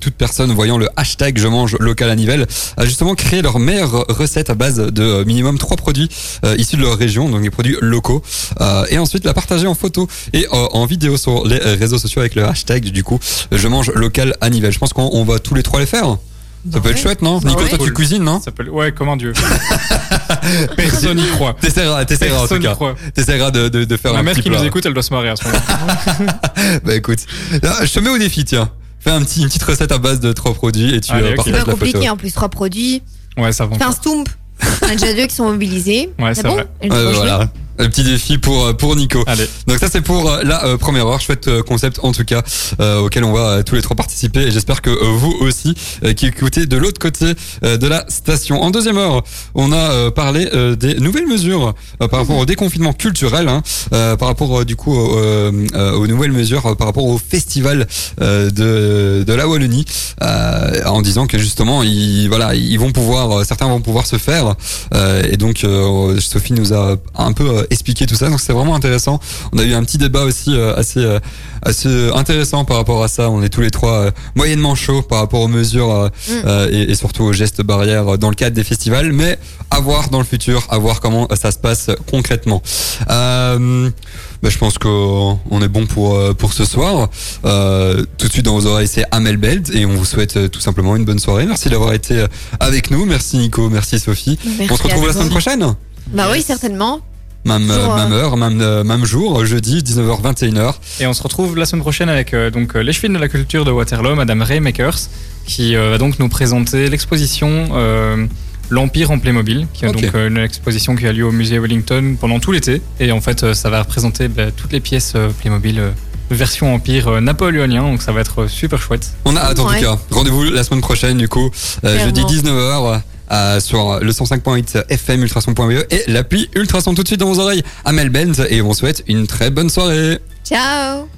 toute personne voyant le hashtag Je mange local à Nivelles à justement créer leur meilleure recette à base de minimum trois produits issus de leur région, donc des produits locaux, et ensuite la partager en photo et en vidéo sur les réseaux sociaux avec le hashtag du coup Je mange local à Nivelles. Je pense qu'on on va tous les trois les faire. Ça peut être chouette, non Bah Nico, ouais. toi tu Cool. cuisines, non Ça s'appelle ouais comment Dieu. Personne n'y croit. T'essaieras, t'essaieras en tout cas. T'essaieras de, de, de faire Ma un mère petit qui plat. nous écoute, elle doit se marrer à ce moment. Bah écoute, là, je te mets au défi, tiens. Fais un petit, une petite recette à base de trois produits et tu Allez, euh, partages C'est pas compliqué. En plus, trois produits. Ouais, ça va. Fais un stomp. On a déjà deux qui sont mobilisés. Ouais, c'est bon vrai. Voilà. Le petit défi pour euh, pour Nico. Allez. Donc ça c'est pour euh, la euh, première heure, chouette concept en tout cas euh, auquel on va tous les trois participer et j'espère que vous aussi qui écoutez de l'autre côté de la station. En deuxième heure, on a euh, parlé euh, des nouvelles mesures euh, par rapport au déconfinement culturel, hein, euh, par rapport du coup au- euh, euh, aux nouvelles mesures par rapport au festival euh, de de la Wallonie, euh, en disant que justement ils voilà ils vont pouvoir certains vont pouvoir se faire euh, et donc euh, Sophie nous a un peu euh, expliqué tout ça donc c'est vraiment intéressant. On a eu un petit débat aussi euh, assez euh, assez intéressant par rapport à ça. On est tous les trois euh, moyennement chauds par rapport aux mesures euh, Mm. euh, et, et surtout aux gestes barrières dans le cadre des festivals, mais à voir dans le futur, à voir comment ça se passe concrètement. Euh, bah, je pense qu'on est bon pour euh, pour ce soir. Euh, tout de suite dans vos oreilles, c'est Amel Belt et on vous souhaite euh, tout simplement une bonne soirée. Merci d'avoir été euh, avec nous. Merci Nico, merci Sophie. Merci on se retrouve la semaine prochaine. Bah oui, certainement. Même, euh, même heure, même, euh, même jour, jeudi, 19h, 21h. Et on se retrouve la semaine prochaine avec euh, donc euh, l'échevine de la culture de Waterloo, Madame Ray Makers, qui euh, va donc nous présenter l'exposition euh, L'Empire en Playmobil, qui est donc euh, une exposition qui a lieu au musée Wellington pendant tout l'été. Et en fait, euh, ça va représenter bah, toutes les pièces euh, Playmobil euh, version Empire euh, napoléonien, donc ça va être euh, super chouette. On a hâte en Ouais. tout cas. Rendez-vous la semaine prochaine du coup, euh, jeudi Clairement. 19h. Euh, sur le 105.8 FM ultrason.be et l'appli Ultrason tout de suite dans vos oreilles. Amel Bent et on vous souhaite une très bonne soirée. Ciao